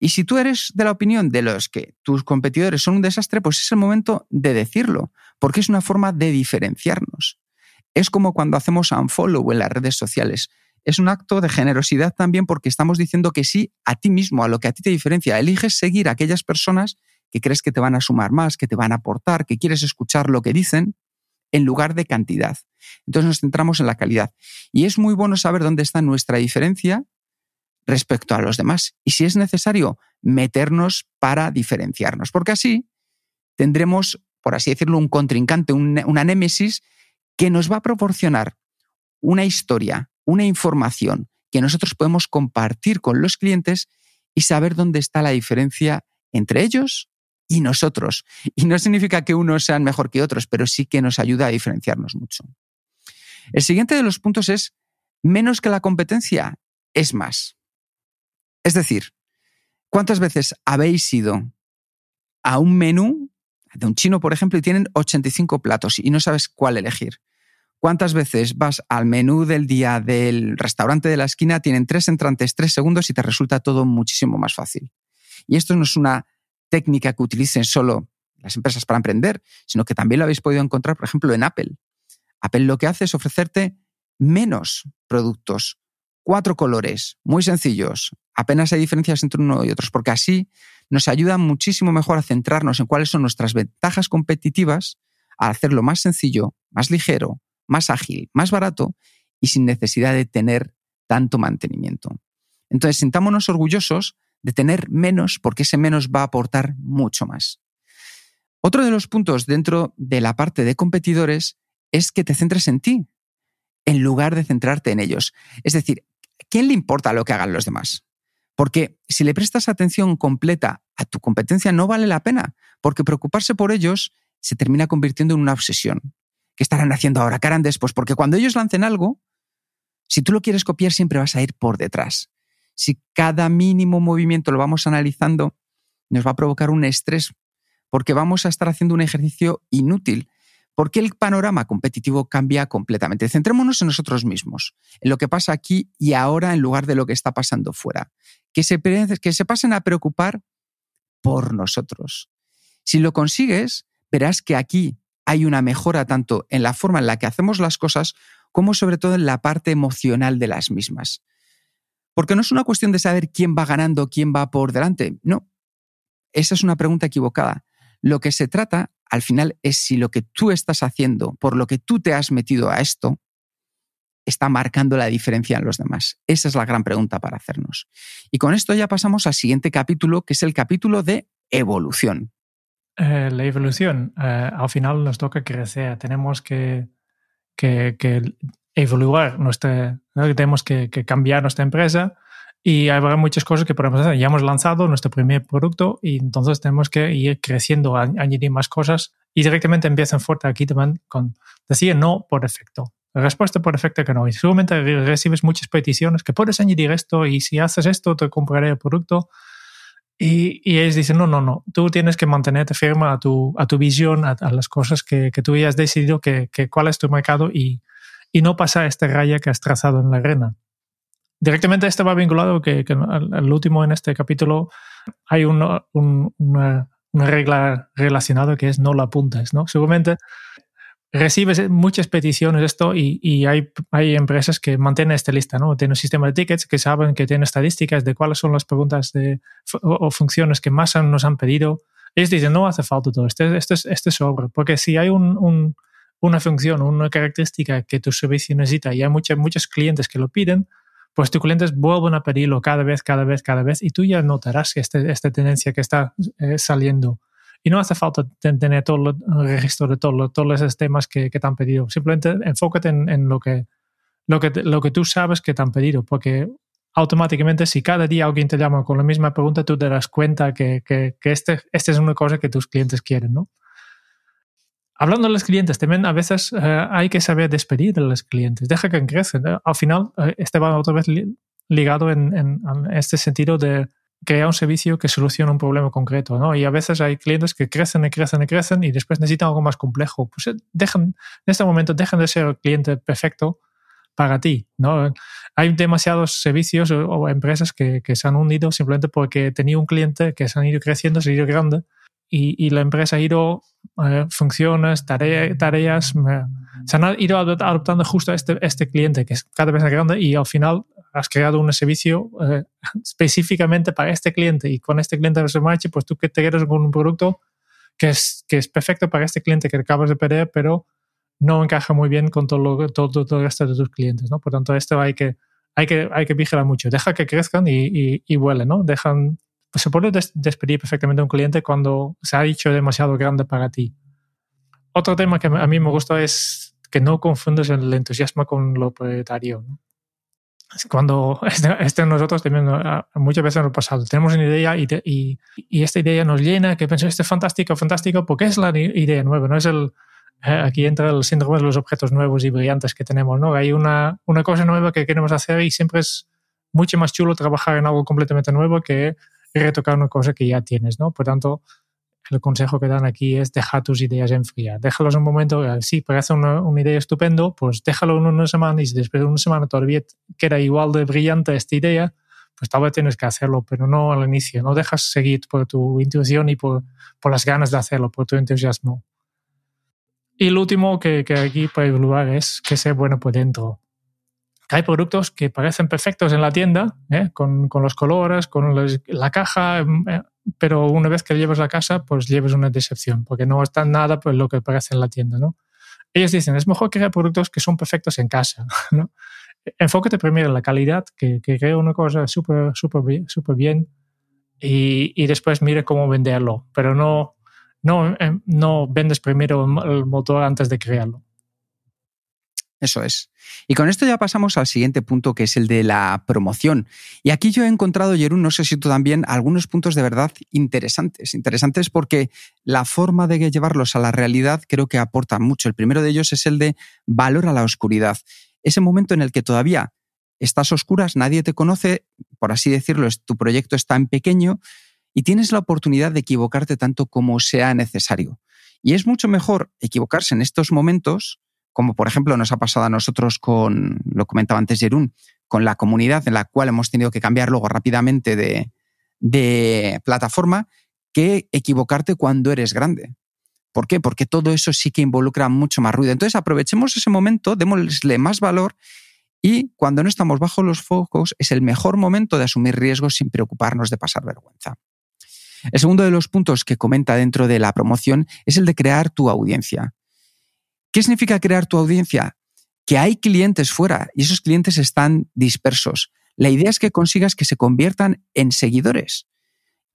Y si tú eres de la opinión de los que tus competidores son un desastre, pues es el momento de decirlo, porque es una forma de diferenciarnos. Es como cuando hacemos unfollow en las redes sociales. Es un acto de generosidad también porque estamos diciendo que sí a ti mismo, a lo que a ti te diferencia. Eliges seguir a aquellas personas que crees que te van a sumar más, que te van a aportar, que quieres escuchar lo que dicen, en lugar de cantidad. Entonces nos centramos en la calidad. Y es muy bueno saber dónde está nuestra diferencia respecto a los demás. Y si es necesario, meternos para diferenciarnos. Porque así tendremos, por así decirlo, un contrincante, una némesis que nos va a proporcionar una historia, una información que nosotros podemos compartir con los clientes y saber dónde está la diferencia entre ellos y nosotros. Y no significa que unos sean mejor que otros, pero sí que nos ayuda a diferenciarnos mucho. El siguiente de los puntos es, menos que la competencia es más. Es decir, ¿cuántas veces habéis ido a un menú de un chino, por ejemplo, y tienen 85 platos y no sabes cuál elegir? ¿Cuántas veces vas al menú del día del restaurante de la esquina, tienen tres entrantes, tres segundos y te resulta todo muchísimo más fácil? Y esto no es una técnica que utilicen solo las empresas para emprender, sino que también lo habéis podido encontrar, por ejemplo, en Apple. Apple lo que hace es ofrecerte menos productos, cuatro colores, muy sencillos. Apenas hay diferencias entre uno y otros, porque así nos ayuda muchísimo mejor a centrarnos en cuáles son nuestras ventajas competitivas, a hacerlo más sencillo, más ligero, más ágil, más barato y sin necesidad de tener tanto mantenimiento. Entonces, sintámonos orgullosos de tener menos porque ese menos va a aportar mucho más. Otro de los puntos dentro de la parte de competidores es que te centres en ti en lugar de centrarte en ellos. Es decir, ¿quién le importa lo que hagan los demás? Porque si le prestas atención completa a tu competencia no vale la pena, porque preocuparse por ellos se termina convirtiendo en una obsesión. ¿Qué estarán haciendo ahora? ¿Qué harán después? Porque cuando ellos lancen algo, si tú lo quieres copiar siempre vas a ir por detrás. Si cada mínimo movimiento lo vamos analizando, nos va a provocar un estrés, porque vamos a estar haciendo un ejercicio inútil porque el panorama competitivo cambia completamente. Centrémonos en nosotros mismos, en lo que pasa aquí y ahora en lugar de lo que está pasando fuera. Que se, que se pasen a preocupar por nosotros. Si lo consigues, verás que aquí hay una mejora tanto en la forma en la que hacemos las cosas como sobre todo en la parte emocional de las mismas. Porque no es una cuestión de saber quién va ganando, quién va por delante. No, esa es una pregunta equivocada. Lo que se trata al final es si lo que tú estás haciendo, por lo que tú te has metido a esto, está marcando la diferencia en los demás. Esa es la gran pregunta para hacernos. Y con esto ya pasamos al siguiente capítulo, que es el capítulo de evolución. Eh, la evolución, eh, al final nos toca crecer, tenemos que, que, que evoluar, nuestra, tenemos que, que cambiar nuestra empresa y habrá muchas cosas que podemos hacer. Ya hemos lanzado nuestro primer producto y entonces tenemos que ir creciendo, añadir más cosas y directamente empiezan fuerte aquí también con decir no por defecto. Respuesta por defecto que no. Y seguramente recibes muchas peticiones que puedes añadir esto y si haces esto te compraré el producto. Y, y ellos dicen, no, no, no, tú tienes que mantenerte firme a tu, a tu visión, a, las cosas que, que, tú hayas decidido que, que, cuál es tu mercado y, y no pasar esta raya que has trazado en la arena directamente este va vinculado que, que el último en este capítulo hay una, regla relacionada que es no lo apuntes, ¿no? Seguramente recibes muchas peticiones esto y, hay, hay empresas que mantienen esta lista, ¿no? Tienen un sistema de tickets que saben que tienen estadísticas de cuáles son las preguntas o, funciones que más nos han pedido. Ellos dicen, no hace falta todo, este, este, este sobre, porque si hay un, una función, una característica que tu servicio necesita y hay muchos, muchos clientes que lo piden, pues tus clientes vuelven a pedirlo cada vez, cada vez, cada vez y tú ya notarás que este, esta tendencia que está eh, saliendo. Y no hace falta tener todo el registro de todo, todos esos temas que, que, te han pedido. Simplemente enfócate en, en, lo, que, lo que, lo que tú sabes que te han pedido, porque automáticamente si cada día alguien te llama con la misma pregunta, tú te das cuenta que, que, que este, este es una cosa que tus clientes quieren, ¿no? Hablando de los clientes, también a veces eh, hay que saber despedir de los clientes. Deja que crecen. ¿eh? Al final, eh, este va otra vez ligado en, en, este sentido de crear un servicio que soluciona un problema concreto. ¿no? Y a veces hay clientes que crecen y crecen y crecen y después necesitan algo más complejo. Pues dejan, en este momento dejan de ser el cliente perfecto para ti. ¿no? Hay demasiados servicios o, empresas que, que, se han unido simplemente porque tenía un cliente que se han ido creciendo, se han ido grande y, la empresa ha ido eh, funciones, tareas, se han ido adoptando justo a este, este cliente que es cada vez más grande y al final has creado un servicio eh, específicamente para este cliente y con este cliente de marcha, pues tú que te quedas con un producto que es, que es perfecto para este cliente que acabas de perder, pero no encaja muy bien con todo, lo, todo, todo el resto de tus clientes, ¿no? Por tanto, esto hay que, hay que, hay que vigilar mucho. Deja que crezcan y, y, y vuelen, ¿no? Dejan, pues se puede despedir perfectamente a un cliente cuando se ha dicho demasiado grande para ti. Otro tema que a mí me gusta es que no confundes el entusiasmo con lo prioritario. Cuando este, este, nosotros también muchas veces en el pasado tenemos una idea y, y, y esta idea nos llena, que pensamos, este es fantástico, fantástico, porque es la idea nueva, no es el, eh, aquí entra el síndrome de los objetos nuevos y brillantes que tenemos, ¿no? Hay una, una cosa nueva que queremos hacer y siempre es mucho más chulo trabajar en algo completamente nuevo que retocar una cosa que ya tienes, ¿no? Por tanto, el consejo que dan aquí es dejar tus ideas enfriar. Déjalos un momento, eh, sí, parece una, una idea estupendo, pues déjalo en una semana y si después de una semana todavía queda igual de brillante esta idea, pues tal vez tienes que hacerlo, pero no al inicio. No dejas seguir por tu intuición y por, por las ganas de hacerlo, por tu entusiasmo. Y lo último que, que aquí puede evaluar es que sea bueno por dentro hay productos que parecen perfectos en la tienda, ¿eh? con, con, los colores, con la caja, eh, pero una vez que llevas a casa, pues llevas una decepción, porque no está nada pues, lo que parece en la tienda. ¿no? Ellos dicen, es mejor crear productos que son perfectos en casa. ¿no? Enfócate primero en la calidad, que, que crea una cosa súper super, super bien y, y, después mire cómo venderlo, pero no, no, eh, no vendes primero el motor antes de crearlo. Eso es. Y con esto ya pasamos al siguiente punto, que es el de la promoción. Y aquí yo he encontrado, Jerún, no sé si tú también, algunos puntos de verdad interesantes. Interesantes porque la forma de llevarlos a la realidad creo que aporta mucho. El primero de ellos es el de valor a la oscuridad. Ese momento en el que todavía estás oscuras, nadie te conoce, por así decirlo, tu proyecto está en pequeño y tienes la oportunidad de equivocarte tanto como sea necesario. Y es mucho mejor equivocarse en estos momentos como por ejemplo nos ha pasado a nosotros con, lo comentaba antes Jerún, con la comunidad en la cual hemos tenido que cambiar luego rápidamente de, de plataforma, que equivocarte cuando eres grande. ¿Por qué? Porque todo eso sí que involucra mucho más ruido. Entonces aprovechemos ese momento, démosle más valor y cuando no estamos bajo los focos es el mejor momento de asumir riesgos sin preocuparnos de pasar vergüenza. El segundo de los puntos que comenta dentro de la promoción es el de crear tu audiencia. ¿Qué significa crear tu audiencia? Que hay clientes fuera y esos clientes están dispersos. La idea es que consigas que se conviertan en seguidores.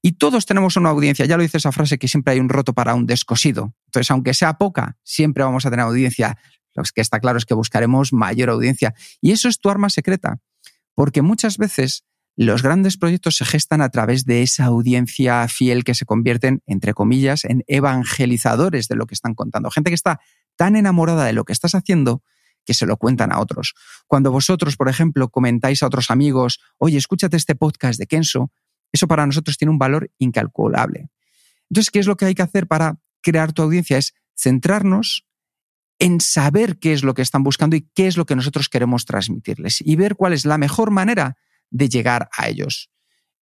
Y todos tenemos una audiencia. Ya lo dice esa frase que siempre hay un roto para un descosido. Entonces, aunque sea poca, siempre vamos a tener audiencia. Lo que está claro es que buscaremos mayor audiencia. Y eso es tu arma secreta. Porque muchas veces los grandes proyectos se gestan a través de esa audiencia fiel que se convierten, entre comillas, en evangelizadores de lo que están contando. Gente que está tan enamorada de lo que estás haciendo que se lo cuentan a otros. Cuando vosotros, por ejemplo, comentáis a otros amigos, oye, escúchate este podcast de Kenso, eso para nosotros tiene un valor incalculable. Entonces, ¿qué es lo que hay que hacer para crear tu audiencia? Es centrarnos en saber qué es lo que están buscando y qué es lo que nosotros queremos transmitirles y ver cuál es la mejor manera de llegar a ellos.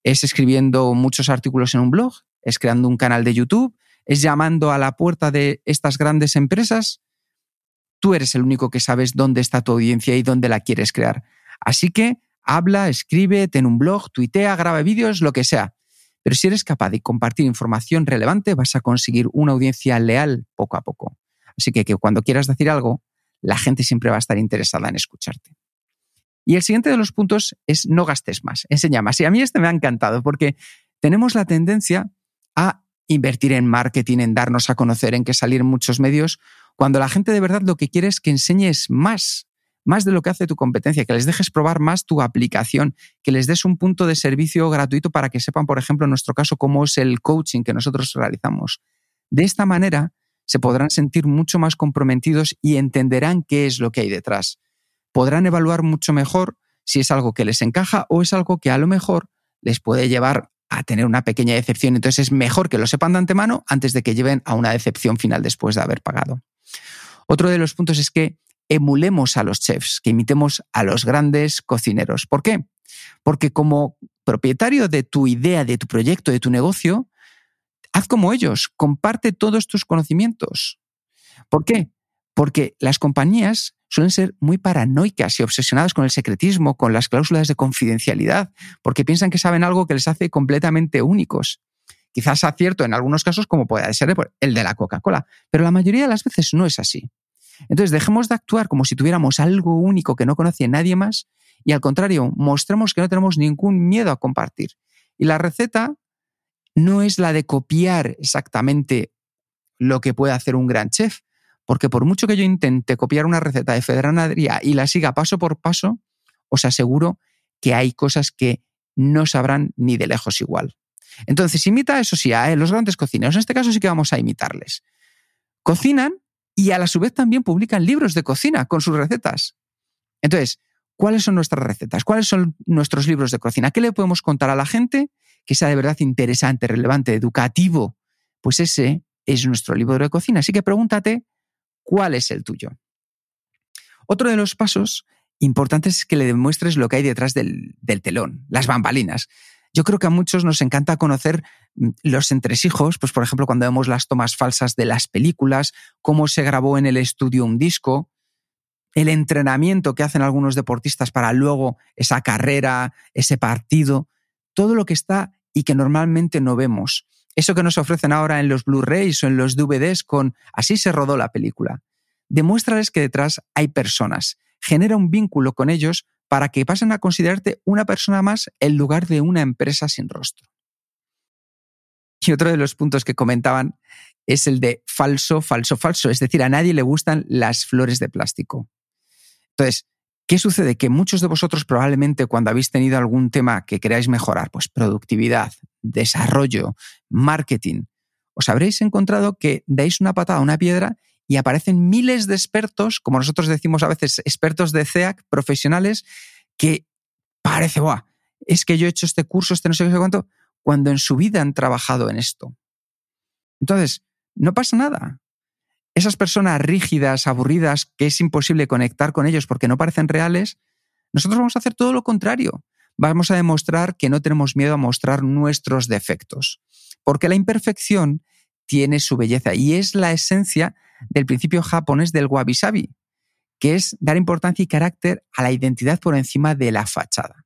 Es escribiendo muchos artículos en un blog, es creando un canal de YouTube, es llamando a la puerta de estas grandes empresas, tú eres el único que sabes dónde está tu audiencia y dónde la quieres crear. Así que habla, escribe, ten un blog, tuitea, graba vídeos, lo que sea. Pero si eres capaz de compartir información relevante, vas a conseguir una audiencia leal poco a poco. Así que, que cuando quieras decir algo, la gente siempre va a estar interesada en escucharte. Y el siguiente de los puntos es no gastes más, enseña más. Y a mí este me ha encantado porque tenemos la tendencia a invertir en marketing, en darnos a conocer, en que salir muchos medios, cuando la gente de verdad lo que quiere es que enseñes más, más de lo que hace tu competencia, que les dejes probar más tu aplicación, que les des un punto de servicio gratuito para que sepan, por ejemplo, en nuestro caso, cómo es el coaching que nosotros realizamos. De esta manera se podrán sentir mucho más comprometidos y entenderán qué es lo que hay detrás. Podrán evaluar mucho mejor si es algo que les encaja o es algo que a lo mejor les puede llevar a tener una pequeña decepción. Entonces es mejor que lo sepan de antemano antes de que lleven a una decepción final después de haber pagado. Otro de los puntos es que emulemos a los chefs, que imitemos a los grandes cocineros. ¿Por qué? Porque como propietario de tu idea, de tu proyecto, de tu negocio, haz como ellos, comparte todos tus conocimientos. ¿Por qué? Porque las compañías suelen ser muy paranoicas y obsesionadas con el secretismo, con las cláusulas de confidencialidad, porque piensan que saben algo que les hace completamente únicos. Quizás acierto en algunos casos, como puede ser el de la Coca-Cola, pero la mayoría de las veces no es así. Entonces, dejemos de actuar como si tuviéramos algo único que no conoce nadie más y al contrario, mostremos que no tenemos ningún miedo a compartir. Y la receta no es la de copiar exactamente lo que puede hacer un gran chef, porque por mucho que yo intente copiar una receta de Federanadería y la siga paso por paso, os aseguro que hay cosas que no sabrán ni de lejos igual. Entonces, imita eso sí a los grandes cocineros. En este caso sí que vamos a imitarles. Cocinan y a la su vez también publican libros de cocina con sus recetas. Entonces, ¿cuáles son nuestras recetas? ¿Cuáles son nuestros libros de cocina? ¿Qué le podemos contar a la gente que sea de verdad interesante, relevante, educativo? Pues ese es nuestro libro de cocina. Así que pregúntate, ¿cuál es el tuyo? Otro de los pasos importantes es que le demuestres lo que hay detrás del, del telón, las bambalinas. Yo creo que a muchos nos encanta conocer mm, los entresijos, pues por ejemplo cuando vemos las tomas falsas de las películas, cómo se grabó en el estudio un disco, el entrenamiento que hacen algunos deportistas para luego esa carrera, ese partido, todo lo que está y que normalmente no vemos. Eso que nos ofrecen ahora en los Blu-rays o en los DVDs con así se rodó la película. Demuéstrales que detrás hay personas. Genera un vínculo con ellos para que pasen a considerarte una persona más en lugar de una empresa sin rostro. Y otro de los puntos que comentaban es el de falso, falso, falso. Es decir, a nadie le gustan las flores de plástico. Entonces, ¿qué sucede? Que muchos de vosotros probablemente cuando habéis tenido algún tema que queráis mejorar, pues productividad, desarrollo, marketing, os habréis encontrado que dais una patada a una piedra y aparecen miles de expertos, como nosotros decimos a veces, expertos de CEAC, profesionales, que parece, Buah, es que yo he hecho este curso, este no sé qué cuánto, cuando en su vida han trabajado en esto. Entonces, no pasa nada. Esas personas rígidas, aburridas, que es imposible conectar con ellos porque no parecen reales, nosotros vamos a hacer todo lo contrario. Vamos a demostrar que no tenemos miedo a mostrar nuestros defectos. Porque la imperfección tiene su belleza y es la esencia del principio japonés del wabi-sabi, que es dar importancia y carácter a la identidad por encima de la fachada.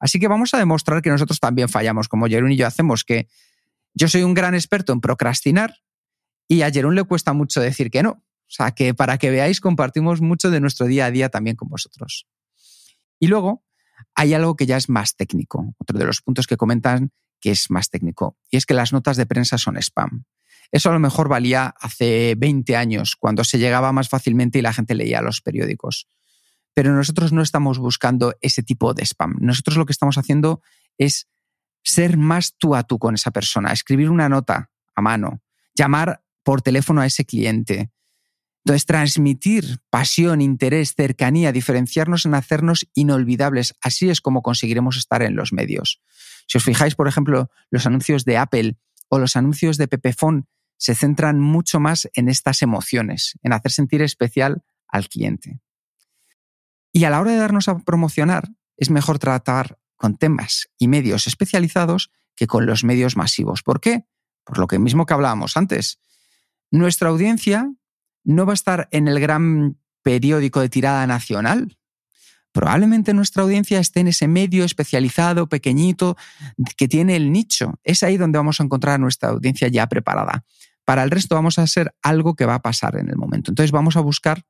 Así que vamos a demostrar que nosotros también fallamos, como Jerún y yo hacemos, que yo soy un gran experto en procrastinar y a Jerún le cuesta mucho decir que no. O sea, que para que veáis, compartimos mucho de nuestro día a día también con vosotros. Y luego hay algo que ya es más técnico, otro de los puntos que comentan que es más técnico, y es que las notas de prensa son spam. Eso a lo mejor valía hace 20 años, cuando se llegaba más fácilmente y la gente leía los periódicos. Pero nosotros no estamos buscando ese tipo de spam. Nosotros lo que estamos haciendo es ser más tú a tú con esa persona, escribir una nota a mano, llamar por teléfono a ese cliente. Entonces, transmitir pasión, interés, cercanía, diferenciarnos en hacernos inolvidables. Así es como conseguiremos estar en los medios. Si os fijáis, por ejemplo, los anuncios de Apple o los anuncios de Pepefon se centran mucho más en estas emociones, en hacer sentir especial al cliente. Y a la hora de darnos a promocionar, es mejor tratar con temas y medios especializados que con los medios masivos. ¿Por qué? Por lo que mismo que hablábamos antes. Nuestra audiencia no va a estar en el gran periódico de tirada nacional. Probablemente nuestra audiencia esté en ese medio especializado, pequeñito, que tiene el nicho. Es ahí donde vamos a encontrar a nuestra audiencia ya preparada. Para el resto vamos a hacer algo que va a pasar en el momento. Entonces vamos a buscar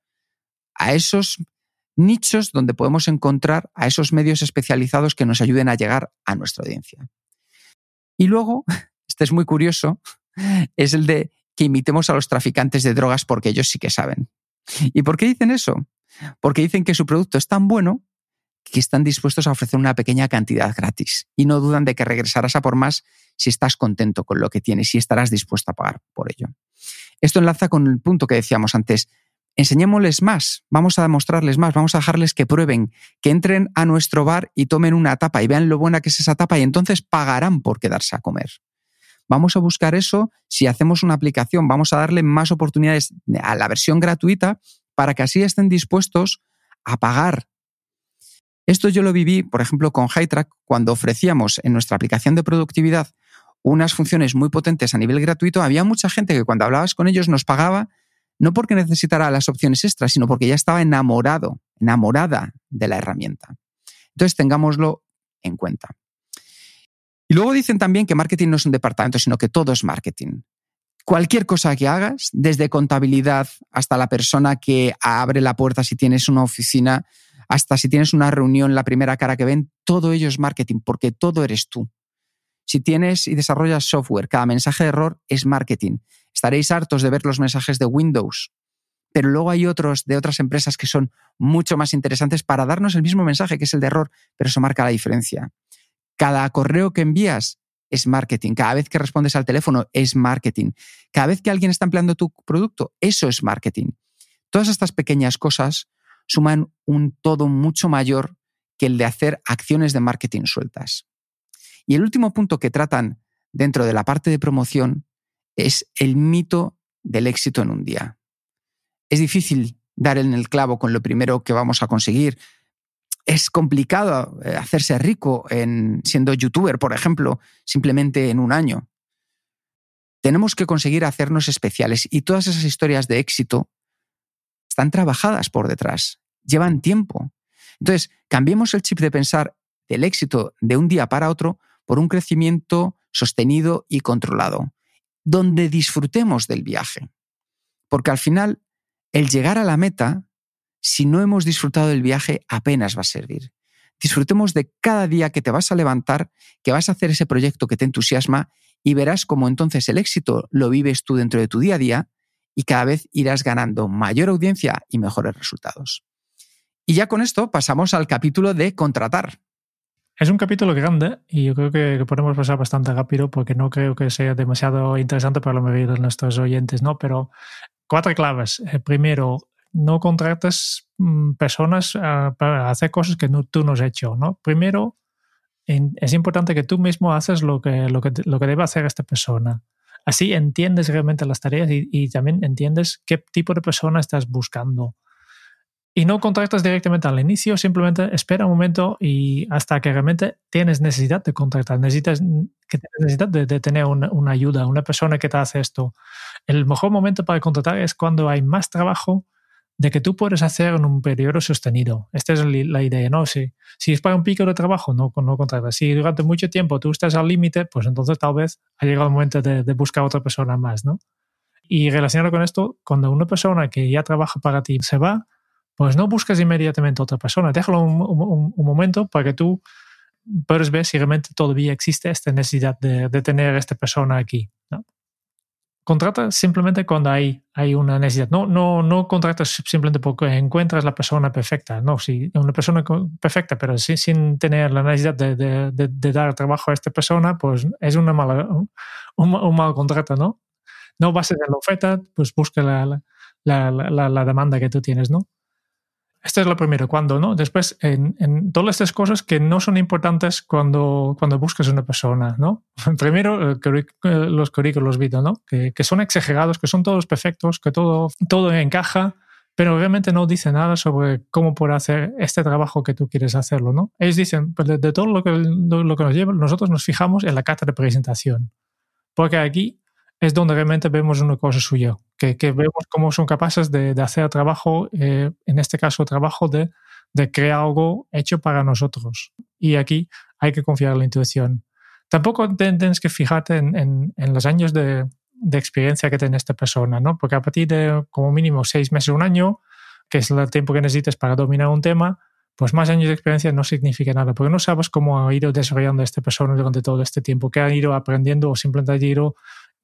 a esos nichos donde podemos encontrar a esos medios especializados que nos ayuden a llegar a nuestra audiencia. Y luego, este es muy curioso, es el de que imitemos a los traficantes de drogas porque ellos sí que saben. ¿Y por qué dicen eso? porque dicen que su producto es tan bueno que están dispuestos a ofrecer una pequeña cantidad gratis y no dudan de que regresarás a por más si estás contento con lo que tienes y estarás dispuesto a pagar por ello. Esto enlaza con el punto que decíamos antes. Enseñémosles más, vamos a demostrarles más, vamos a dejarles que prueben, que entren a nuestro bar y tomen una tapa y vean lo buena que es esa tapa y entonces pagarán por quedarse a comer. Vamos a buscar eso si hacemos una aplicación, vamos a darle más oportunidades a la versión gratuita para que así estén dispuestos a pagar esto yo lo viví, por ejemplo, con HighTrack cuando ofrecíamos en nuestra aplicación de productividad unas funciones muy potentes a nivel gratuito. Había mucha gente que cuando hablabas con ellos nos pagaba no porque necesitara las opciones extras, sino porque ya estaba enamorado, enamorada de la herramienta. Entonces tengámoslo en cuenta. Y luego dicen también que marketing no es un departamento, sino que todo es marketing. Cualquier cosa que hagas, desde contabilidad hasta la persona que abre la puerta si tienes una oficina, hasta si tienes una reunión, la primera cara que ven, todo ello es marketing, porque todo eres tú. Si tienes y desarrollas software, cada mensaje de error es marketing. Estaréis hartos de ver los mensajes de Windows, pero luego hay otros de otras empresas que son mucho más interesantes para darnos el mismo mensaje, que es el de error, pero eso marca la diferencia. Cada correo que envías es marketing. Cada vez que respondes al teléfono es marketing. Cada vez que alguien está empleando tu producto, eso es marketing. Todas estas pequeñas cosas suman un todo mucho mayor que el de hacer acciones de marketing sueltas. Y el último punto que tratan dentro de la parte de promoción es el mito del éxito en un día. Es difícil dar en el clavo con lo primero que vamos a conseguir. Es complicado eh, hacerse rico en siendo youtuber, por ejemplo, simplemente en un año. Tenemos que conseguir hacernos especiales y todas esas historias de éxito están trabajadas por detrás, llevan tiempo. Entonces, cambiemos el chip de pensar del éxito de un día para otro por un crecimiento sostenido y controlado, donde disfrutemos del viaje. Porque al final, el llegar a la meta, si no hemos disfrutado del viaje, apenas va a servir. Disfrutemos de cada día que te vas a levantar, que vas a hacer ese proyecto que te entusiasma y verás cómo entonces el éxito lo vives tú dentro de tu día a día y cada vez irás ganando mayor audiencia y mejores resultados. Y ya con esto pasamos al capítulo de contratar. Es un capítulo grande y yo creo que, podemos pasar bastante rápido porque no creo que sea demasiado interesante para la mayoría de nuestros oyentes, ¿no? Pero cuatro claves. Eh, primero, no contrates mm, personas para hacer cosas que tú no has hecho, ¿no? Primero, es importante que tú mismo haces lo que, lo que, lo debe hacer esta persona. Así entiendes realmente las tareas y, también entiendes qué tipo de persona estás buscando. Y no contratas directamente al inicio, simplemente espera un momento y hasta que realmente tienes necesidad de contratar, necesitas que necesidad de, tener una, una, ayuda, una persona que te hace esto. El mejor momento para contratar es cuando hay más trabajo de que tú puedes hacer en un periodo sostenido. Esta es la idea, ¿no? Si, si es para un pico de trabajo, no, no contratas. Si durante mucho tiempo tú estás al límite, pues entonces tal vez ha llegado el momento de, de buscar otra persona más, ¿no? Y relacionado con esto, cuando una persona que ya trabaja para ti se va, pues no buscas inmediatamente otra persona. Déjalo un, un, un momento para que tú puedas ver si realmente todavía existe esta necesidad de, de tener a esta persona aquí. Contrata simplemente cuando hay, hay una necesidad. No, no, no contratas simplemente porque encuentras la persona perfecta. No, si una persona perfecta, pero sin, sin tener la necesidad de, de, dar trabajo a esta persona, pues es una mala, un, un mal contrato, ¿no? No bases en la oferta, pues busca la, la, la, la demanda que tú tienes, ¿no? Este es lo primero. Cuando, ¿no? Después, en, todas estas cosas que no son importantes cuando, cuando buscas una persona, ¿no? Primero, eh, los currículos vitae, ¿no? Que, son exagerados, que son todos perfectos, que todo, todo encaja, pero realmente no dicen nada sobre cómo poder hacer este trabajo que tú quieres hacerlo, ¿no? Ellos dicen, pues de, de todo lo que, lo, lo que nos lleva, nosotros nos fijamos en la carta de presentación. Porque aquí es donde realmente vemos una cosa suya, que, que vemos cómo son capaces de, de hacer trabajo, eh, en este caso trabajo de, de, crear algo hecho para nosotros. Y aquí hay que confiar en la intuición. Tampoco tienes que fijarte en, en, en los años de, de, experiencia que tiene esta persona, ¿no? Porque a partir de como mínimo seis meses, un año, que es el tiempo que necesites para dominar un tema, pues más años de experiencia no significa nada, porque no sabes cómo ha ido desarrollando esta persona durante todo este tiempo, qué ha ido aprendiendo o simplemente ha ido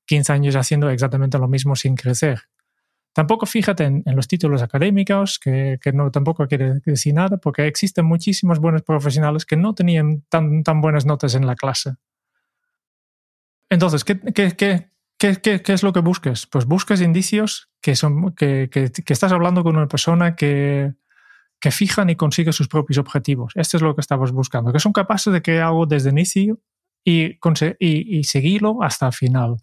15 años haciendo exactamente lo mismo sin crecer. Tampoco fíjate en, los títulos académicos, que, tampoco quiere decir nada, porque existen muchísimos buenos profesionales que no tenían tan, buenas notas en la clase. Entonces, ¿qué, es lo que busques? Pues buscas indicios que, estás hablando con una persona que, que fijan y consigue sus propios objetivos. Esto es lo que estamos buscando, que son capaces de crear algo desde el inicio y, y, y seguirlo hasta el final.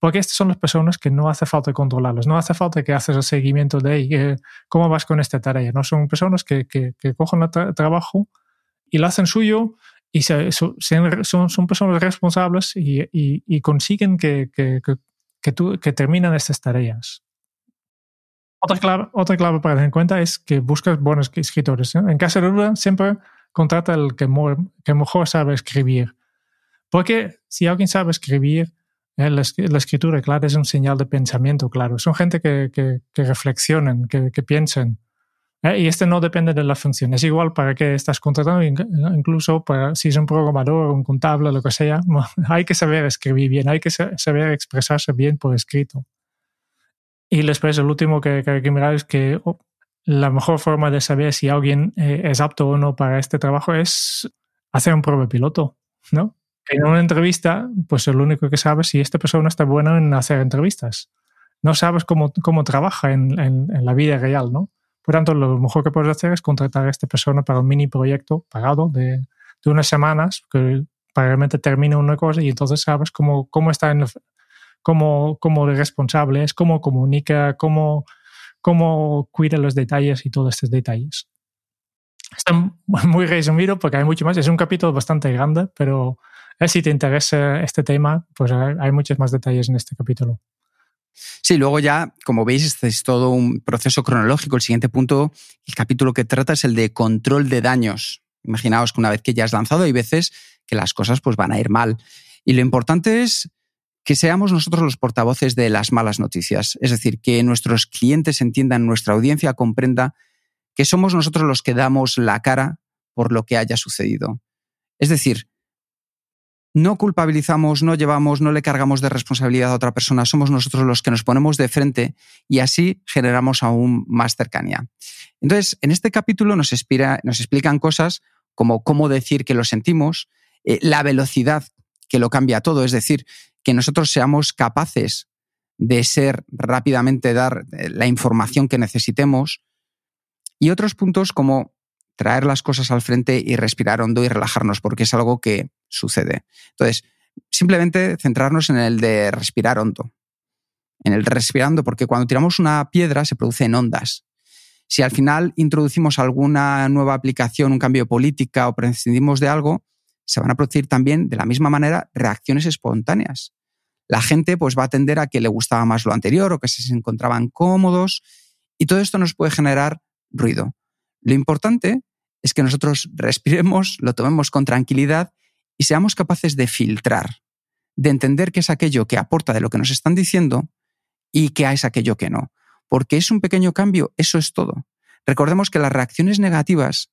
Porque estas son las personas que no hace falta controlarlos, no hace falta que haces el seguimiento de eh, cómo vas con esta tarea. No son personas que, que, cogen el trabajo y lo hacen suyo y se, son, son, personas responsables y, y, consiguen que, que, tú, que estas tareas. Otra clave, otra clave para tener en cuenta es que buscas buenos escritores. En caso de duda, siempre contrata el que, que mejor sabe escribir. Porque si alguien sabe escribir, eh, la, escritura, claro, es un señal de pensamiento, claro. Son gente que, que, que reflexionan, que, que piensan. Eh, y este no depende de la función. Es igual para que estás contratando, incluso para, si es un programador, un contable, lo que sea. Hay que saber escribir bien, hay que saber expresarse bien por escrito. Y después, el último que, hay que mirar es que oh, la mejor forma de saber si alguien eh, es apto o no para este trabajo es hacer un prueba piloto, ¿no? En una entrevista, pues lo único que sabes es si esta persona está buena en hacer entrevistas. No sabes cómo, cómo trabaja en, en, la vida real, ¿no? Por tanto, lo mejor que puedes hacer es contratar a esta persona para un mini proyecto pagado de, de unas semanas, que para realmente termine una cosa y entonces sabes cómo, cómo está en, cómo, cómo responsable es, cómo comunica, cómo, cómo cuida los detalles y todos estos detalles. Está muy resumido porque hay mucho más. Es un capítulo bastante grande, pero si te interesa este tema, pues hay muchos más detalles en este capítulo. Sí, luego ya, como veis, este es todo un proceso cronológico. El siguiente punto, el capítulo que trata es el de control de daños. Imaginaos que una vez que ya has lanzado, hay veces que las cosas pues, van a ir mal. Y lo importante es que seamos nosotros los portavoces de las malas noticias. Es decir, que nuestros clientes entiendan, nuestra audiencia comprenda que somos nosotros los que damos la cara por lo que haya sucedido. Es decir, no culpabilizamos, no llevamos, no le cargamos de responsabilidad a otra persona, somos nosotros los que nos ponemos de frente y así generamos aún más cercanía. Entonces, en este capítulo nos, nos explican cosas como cómo decir que lo sentimos, eh, la velocidad que lo cambia todo, es decir, que nosotros seamos capaces de ser rápidamente dar eh, la información que necesitemos y otros puntos como traer las cosas al frente y respirar hondo y relajarnos, porque es algo que sucede. Entonces, simplemente centrarnos en el de respirar hondo. En el respirando, porque cuando tiramos una piedra se producen ondas. Si al final introducimos alguna nueva aplicación, un cambio de política o prescindimos de algo, se van a producir también de la misma manera reacciones espontáneas. La gente pues va a tender a que le gustaba más lo anterior o que se encontraban cómodos y todo esto nos puede generar ruido. Lo importante es que nosotros respiremos, lo tomemos con tranquilidad y seamos capaces de filtrar, de entender qué es aquello que aporta de lo que nos están diciendo y qué es aquello que no. Porque es un pequeño cambio, eso es todo. Recordemos que las reacciones negativas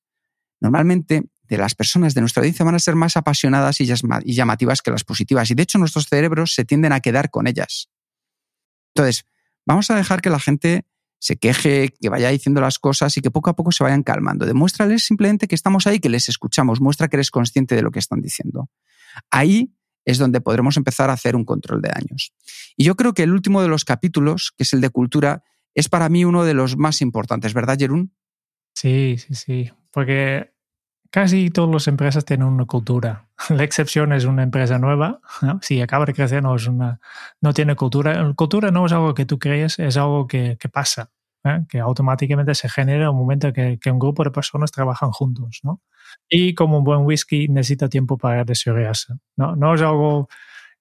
normalmente de las personas de nuestra audiencia van a ser más apasionadas y llamativas que las positivas. Y de hecho nuestros cerebros se tienden a quedar con ellas. Entonces, vamos a dejar que la gente se queje, que vaya diciendo las cosas y que poco a poco se vayan calmando. Demuéstrales simplemente que estamos ahí, que les escuchamos, muestra que eres consciente de lo que están diciendo. Ahí es donde podremos empezar a hacer un control de daños. Y yo creo que el último de los capítulos, que es el de cultura, es para mí uno de los más importantes, ¿verdad, Jerún? Sí, sí, sí, porque casi todas las empresas tienen una cultura. La excepción es una empresa nueva. Si acaba de crecer, no, es una, no tiene cultura. Cultura no es algo que tú crees, es algo que, pasa. ¿eh? que automáticamente se genera un momento que, que, un grupo de personas trabajan juntos. ¿no? Y como un buen whisky necesita tiempo para desarrollarse. No, no es algo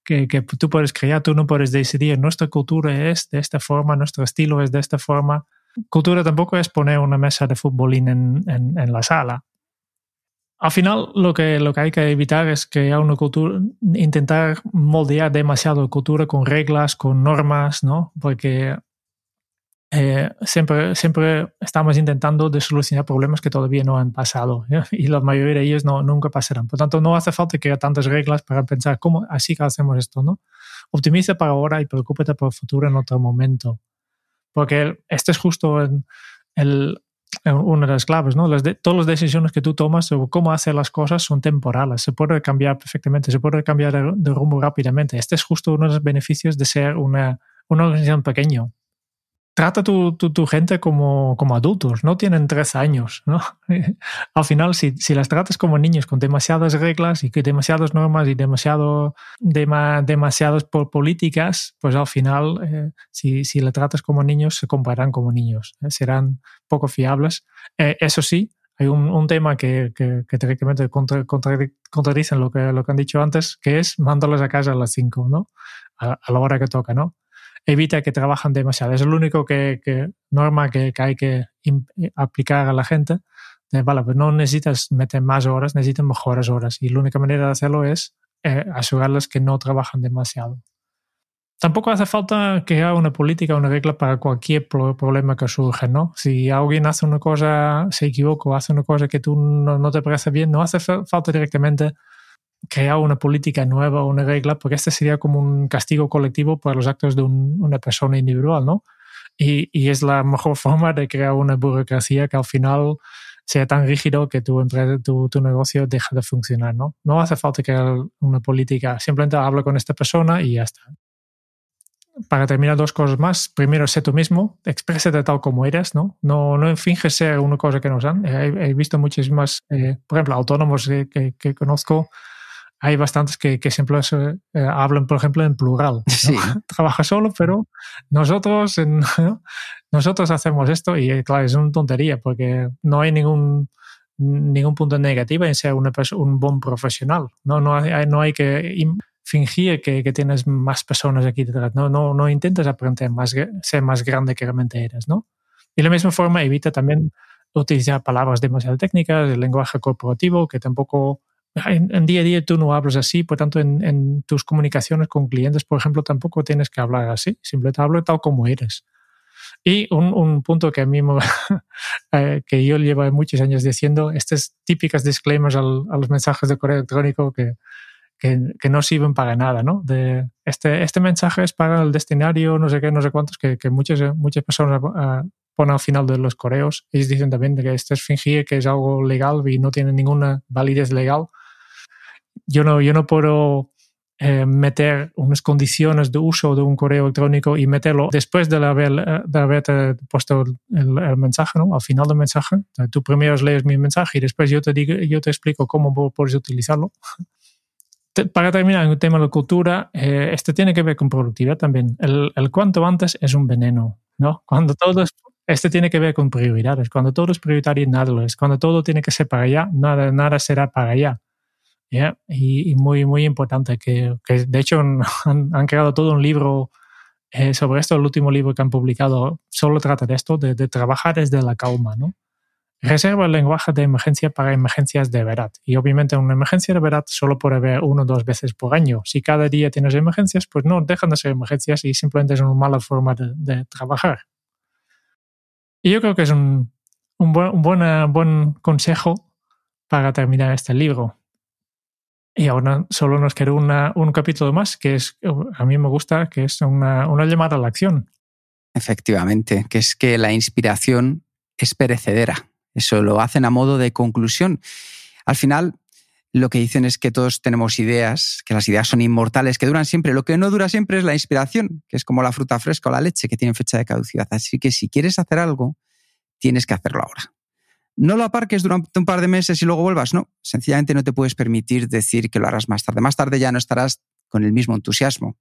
que, tú puedes crear, tú no puedes decidir, nuestra cultura es de esta forma, nuestro estilo es de esta forma. Cultura tampoco es poner una mesa de futbolín en la sala. Al final, lo que, lo que hay que evitar es que una cultura, intentar moldear demasiado cultura con reglas, con normas, ¿no? Porque eh, siempre, siempre estamos intentando solucionar problemas que todavía no han pasado y la mayoría de ellos no, nunca pasarán. Por tanto, no hace falta que haya tantas reglas para pensar cómo así que hacemos esto, ¿no? Optimiza para ahora y preocúpate por el futuro en otro momento. Porque este es justo el, una de las claves, ¿no? Todas las decisiones que tú tomas sobre cómo hacer las cosas son temporales, se puede cambiar perfectamente, se puede cambiar de, de rumbo rápidamente. Este es justo uno de los beneficios de ser una, una organización pequeña trata tu, tu, tu, gente como, como adultos, no tienen tres años. ¿no? Al final, si, si las tratas como niños con demasiadas reglas y demasiadas normas y demasiado, dema, demasiadas políticas, pues al final, eh, si, si la tratas como niños, se compararán como niños, ¿eh? serán poco fiables. Eh, eso sí, hay un, un tema que, que, que teóricamente contra, contra, contradicen lo que, lo que han dicho antes, que es mandarlos a casa a las 5, ¿no? A, a la hora que toca, ¿no? Evita que trabajan demasiado. Es lo único que, que norma que, hay que aplicar a la gente. De, pues no necesitas meter más horas, necesitan mejores horas. Y la única manera de hacerlo es eh, asegurarles que no trabajan demasiado. Tampoco hace falta que haga una política, una regla para cualquier problema que surja, ¿no? Si alguien hace una cosa, se equivoca hace una cosa que tú no, no te parece bien, no hace falta directamente crear una política nueva una regla, porque este sería como un castigo colectivo por los actos de un, una persona individual, ¿no? Y, y, es la mejor forma de crear una burocracia que al final sea tan rígido que tu, empresa, tu, tu negocio deja de funcionar, ¿no? No hace falta crear una política, simplemente habla con esta persona y ya está. Para terminar, dos cosas más. Primero, sé tú mismo, exprésate tal como eres, ¿no? No, no finges ser una cosa que no sean. He, he visto muchísimas, eh, por ejemplo, autónomos que, que, que conozco hay bastantes que, que siempre se, eh, hablan, por ejemplo, en plural. ¿no? Sí. Trabaja solo, pero nosotros, en, nosotros hacemos esto y eh, claro, es una tontería porque no hay ningún, ningún punto negativo en ser una un buen profesional. No, no, hay, no hay que fingir que, que, tienes más personas aquí detrás. No, no, no intentes aprender más, ser más grande que realmente eres. ¿no? Y de la misma forma, evita también utilizar palabras demasiado técnicas, el lenguaje corporativo, que tampoco en, en, día a día tú no hablas así, por tanto en, en, tus comunicaciones con clientes, por ejemplo, tampoco tienes que hablar así, simplemente hablo tal como eres. Y un, un punto que a mí me, eh, que yo llevo muchos años diciendo, estas típicas disclaimers al, a los mensajes de correo electrónico que, que, que, no sirven para nada, ¿no? De este, este mensaje es para el destinario, no sé qué, no sé cuántos, que, que muchas, muchas personas uh, ponen al final de los correos. Ellos dicen también que este es fingir que es algo legal y no tiene ninguna validez legal yo no, yo no puedo eh, meter unas condiciones de uso de un correo electrónico y meterlo después de, haber, eh, de haberte puesto el, mensaje, ¿no? al final del mensaje. Tú primero lees mi mensaje y después yo te, digo, yo te explico cómo puedes utilizarlo. Para terminar, el tema de la cultura, eh, este tiene que ver con productividad también. El, el, cuanto antes es un veneno, ¿no? Cuando todo es, este tiene que ver con prioridades. Cuando todo es prioritario, nada lo es. Cuando todo tiene que ser para allá, nada, nada será para allá. Yeah. Y, y, muy, muy importante, que, de hecho han, creado todo un libro eh, sobre esto, el último libro que han publicado solo trata de esto, de, trabajar desde la calma, ¿no? Reserva el lenguaje de emergencia para emergencias de verdad. Y obviamente una emergencia de verdad solo puede haber uno o dos veces por año. Si cada día tienes emergencias, pues no dejan de ser emergencias y simplemente es una mala forma de, trabajar. Y yo creo que es un, un, buen, un buen, buen consejo para terminar este libro. Y ahora solo nos queda una, un capítulo más, que es, a mí me gusta, que es una, una llamada a la acción. Efectivamente, que es que la inspiración es perecedera. Eso lo hacen a modo de conclusión. Al final, lo que dicen es que todos tenemos ideas, que las ideas son inmortales, que duran siempre. Lo que no dura siempre es la inspiración, que es como la fruta fresca o la leche, que tienen fecha de caducidad. Así que si quieres hacer algo, tienes que hacerlo ahora. No lo aparques durante un par de meses y luego vuelvas, no. Sencillamente no te puedes permitir decir que lo harás más tarde. Más tarde ya no estarás con el mismo entusiasmo.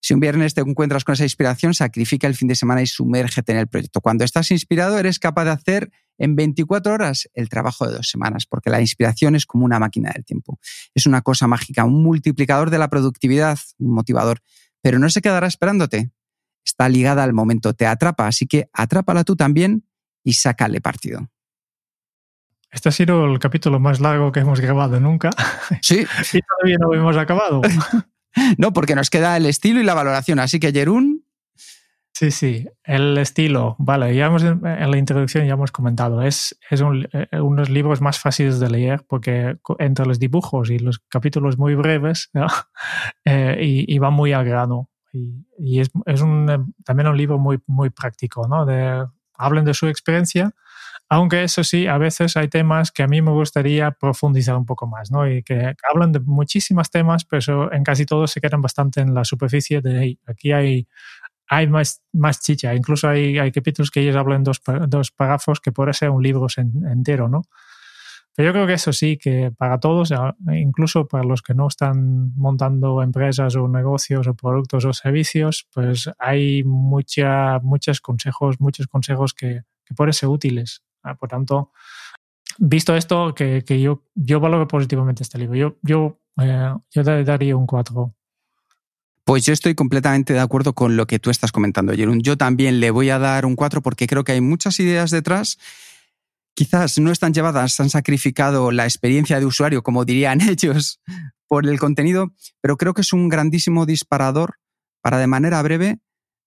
Si un viernes te encuentras con esa inspiración, sacrifica el fin de semana y sumérgete en el proyecto. Cuando estás inspirado, eres capaz de hacer en 24 horas el trabajo de dos semanas, porque la inspiración es como una máquina del tiempo. Es una cosa mágica, un multiplicador de la productividad, un motivador, pero no se quedará esperándote. Está ligada al momento, te atrapa, así que atrápala tú también y sácale partido. Este ha sido el capítulo más largo que hemos grabado nunca. Sí. y todavía no hemos acabado. no, porque nos queda el estilo y la valoración. Así que, Jerún. Sí, sí, el estilo. Vale, ya hemos, en la introducción ya hemos comentado. Es, es un, eh, unos libros más fáciles de leer porque entre los dibujos y los capítulos muy breves ¿no? eh, y, y va muy al grano. Y, es, es un, también un libro muy, muy práctico, ¿no? De, hablen de su experiencia, aunque eso sí, a veces hay temas que a mí me gustaría profundizar un poco más, ¿no? Y que hablan de muchísimos temas, pero en casi todos se quedan bastante en la superficie de aquí hay, hay más, más chicha. Incluso hay, hay capítulos que ellos hablan dos, dos párrafos que puede ser un libro entero, ¿no? Pero yo creo que eso sí, que para todos, incluso para los que no están montando empresas o negocios o productos o servicios, pues hay mucha, muchos consejos, muchos consejos que, que pueden ser útiles. Ah, por tanto, visto esto, que, que, yo, yo valoro positivamente este libro. Yo, yo, eh, yo daría un 4. Pues yo estoy completamente de acuerdo con lo que tú estás comentando, Jerón. Yo también le voy a dar un 4 porque creo que hay muchas ideas detrás quizás no están llevadas, han sacrificado la experiencia de usuario, como dirían ellos, por el contenido, pero creo que es un grandísimo disparador para de manera breve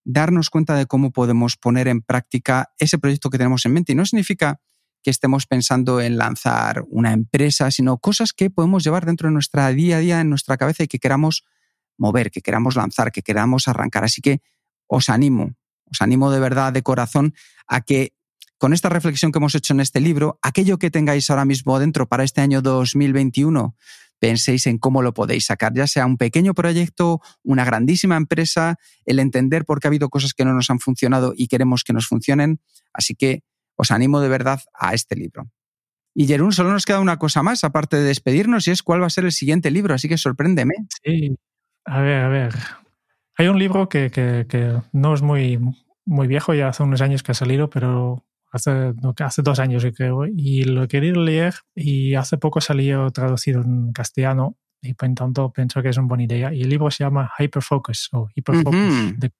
darnos cuenta de cómo podemos poner en práctica ese proyecto que tenemos en mente. Y no significa que estemos pensando en lanzar una empresa, sino cosas que podemos llevar dentro de nuestra día a día, en nuestra cabeza y que queramos mover, que queramos lanzar, que queramos arrancar. Así que os animo, os animo de verdad, de corazón, a que con esta reflexión que hemos hecho en este libro, aquello que tengáis ahora mismo dentro para este año 2021, penséis en cómo lo podéis sacar, ya sea un pequeño proyecto, una grandísima empresa, el entender por qué ha habido cosas que no nos han funcionado y queremos que nos funcionen. Así que os animo de verdad a este libro. Y Jerún, solo nos queda una cosa más, aparte de despedirnos, y es cuál va a ser el siguiente libro, así que sorpréndeme. Sí, a ver, a ver. Hay un libro que, que no es muy, muy viejo, ya hace unos años que ha salido, pero hace, hace dos años creo, y lo he querido leer y hace poco salió traducido en castellano y por tanto pienso que es una buena idea. Y el libro se llama Hyperfocus o Hyperfocus de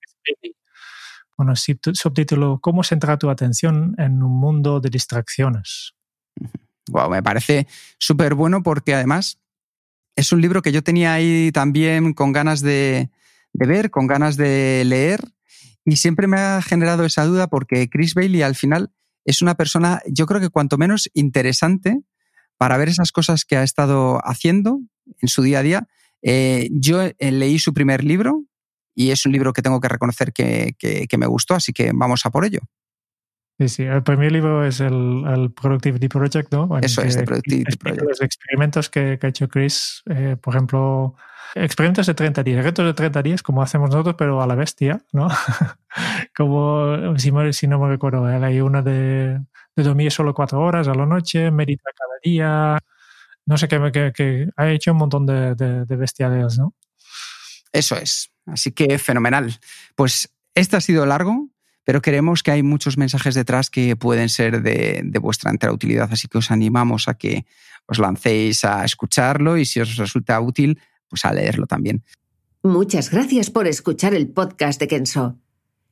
Bueno, subtítulo ¿Cómo centrar tu atención en un mundo de distracciones? Wow, me parece súper bueno porque además es un libro que yo tenía ahí también con ganas de, de ver, con ganas de leer y siempre me ha generado esa duda porque Chris Bailey al final es una persona, yo creo que cuanto menos interesante para ver esas cosas que ha estado haciendo en su día a día. Eh, yo eh, leí su primer libro y es un libro que tengo que reconocer que, me gustó, así que vamos a por ello. Sí, sí, el primer libro es el, Productivity Project, ¿no? Eso es, el Productivity Project. Los experimentos que, ha hecho Chris, eh, por ejemplo, experimentos de 30 días, retos de 30 días, como hacemos nosotros, pero a la bestia, ¿no? como, si, si, no me recuerdo, hay una de, de, dormir solo cuatro horas a la noche, meditar cada día, no sé qué, que, ha hecho un montón de, de, de bestiales, ¿no? Eso es. Así que fenomenal. Pues este ha sido largo, pero creemos que hay muchos mensajes detrás que pueden ser de, de, vuestra entera utilidad, así que os animamos a que os lancéis a escucharlo y si os resulta útil, pues a leerlo también. Muchas gracias por escuchar el podcast de Kenso.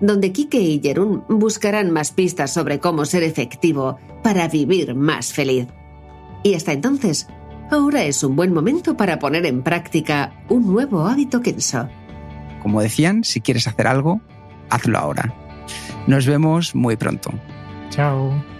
donde Kike y Jerún buscarán más pistas sobre cómo ser efectivo para vivir más feliz. Y hasta entonces, ahora es un buen momento para poner en práctica un nuevo hábito Kenso. Como decían, si quieres hacer algo, hazlo ahora. Nos vemos muy pronto. Chao.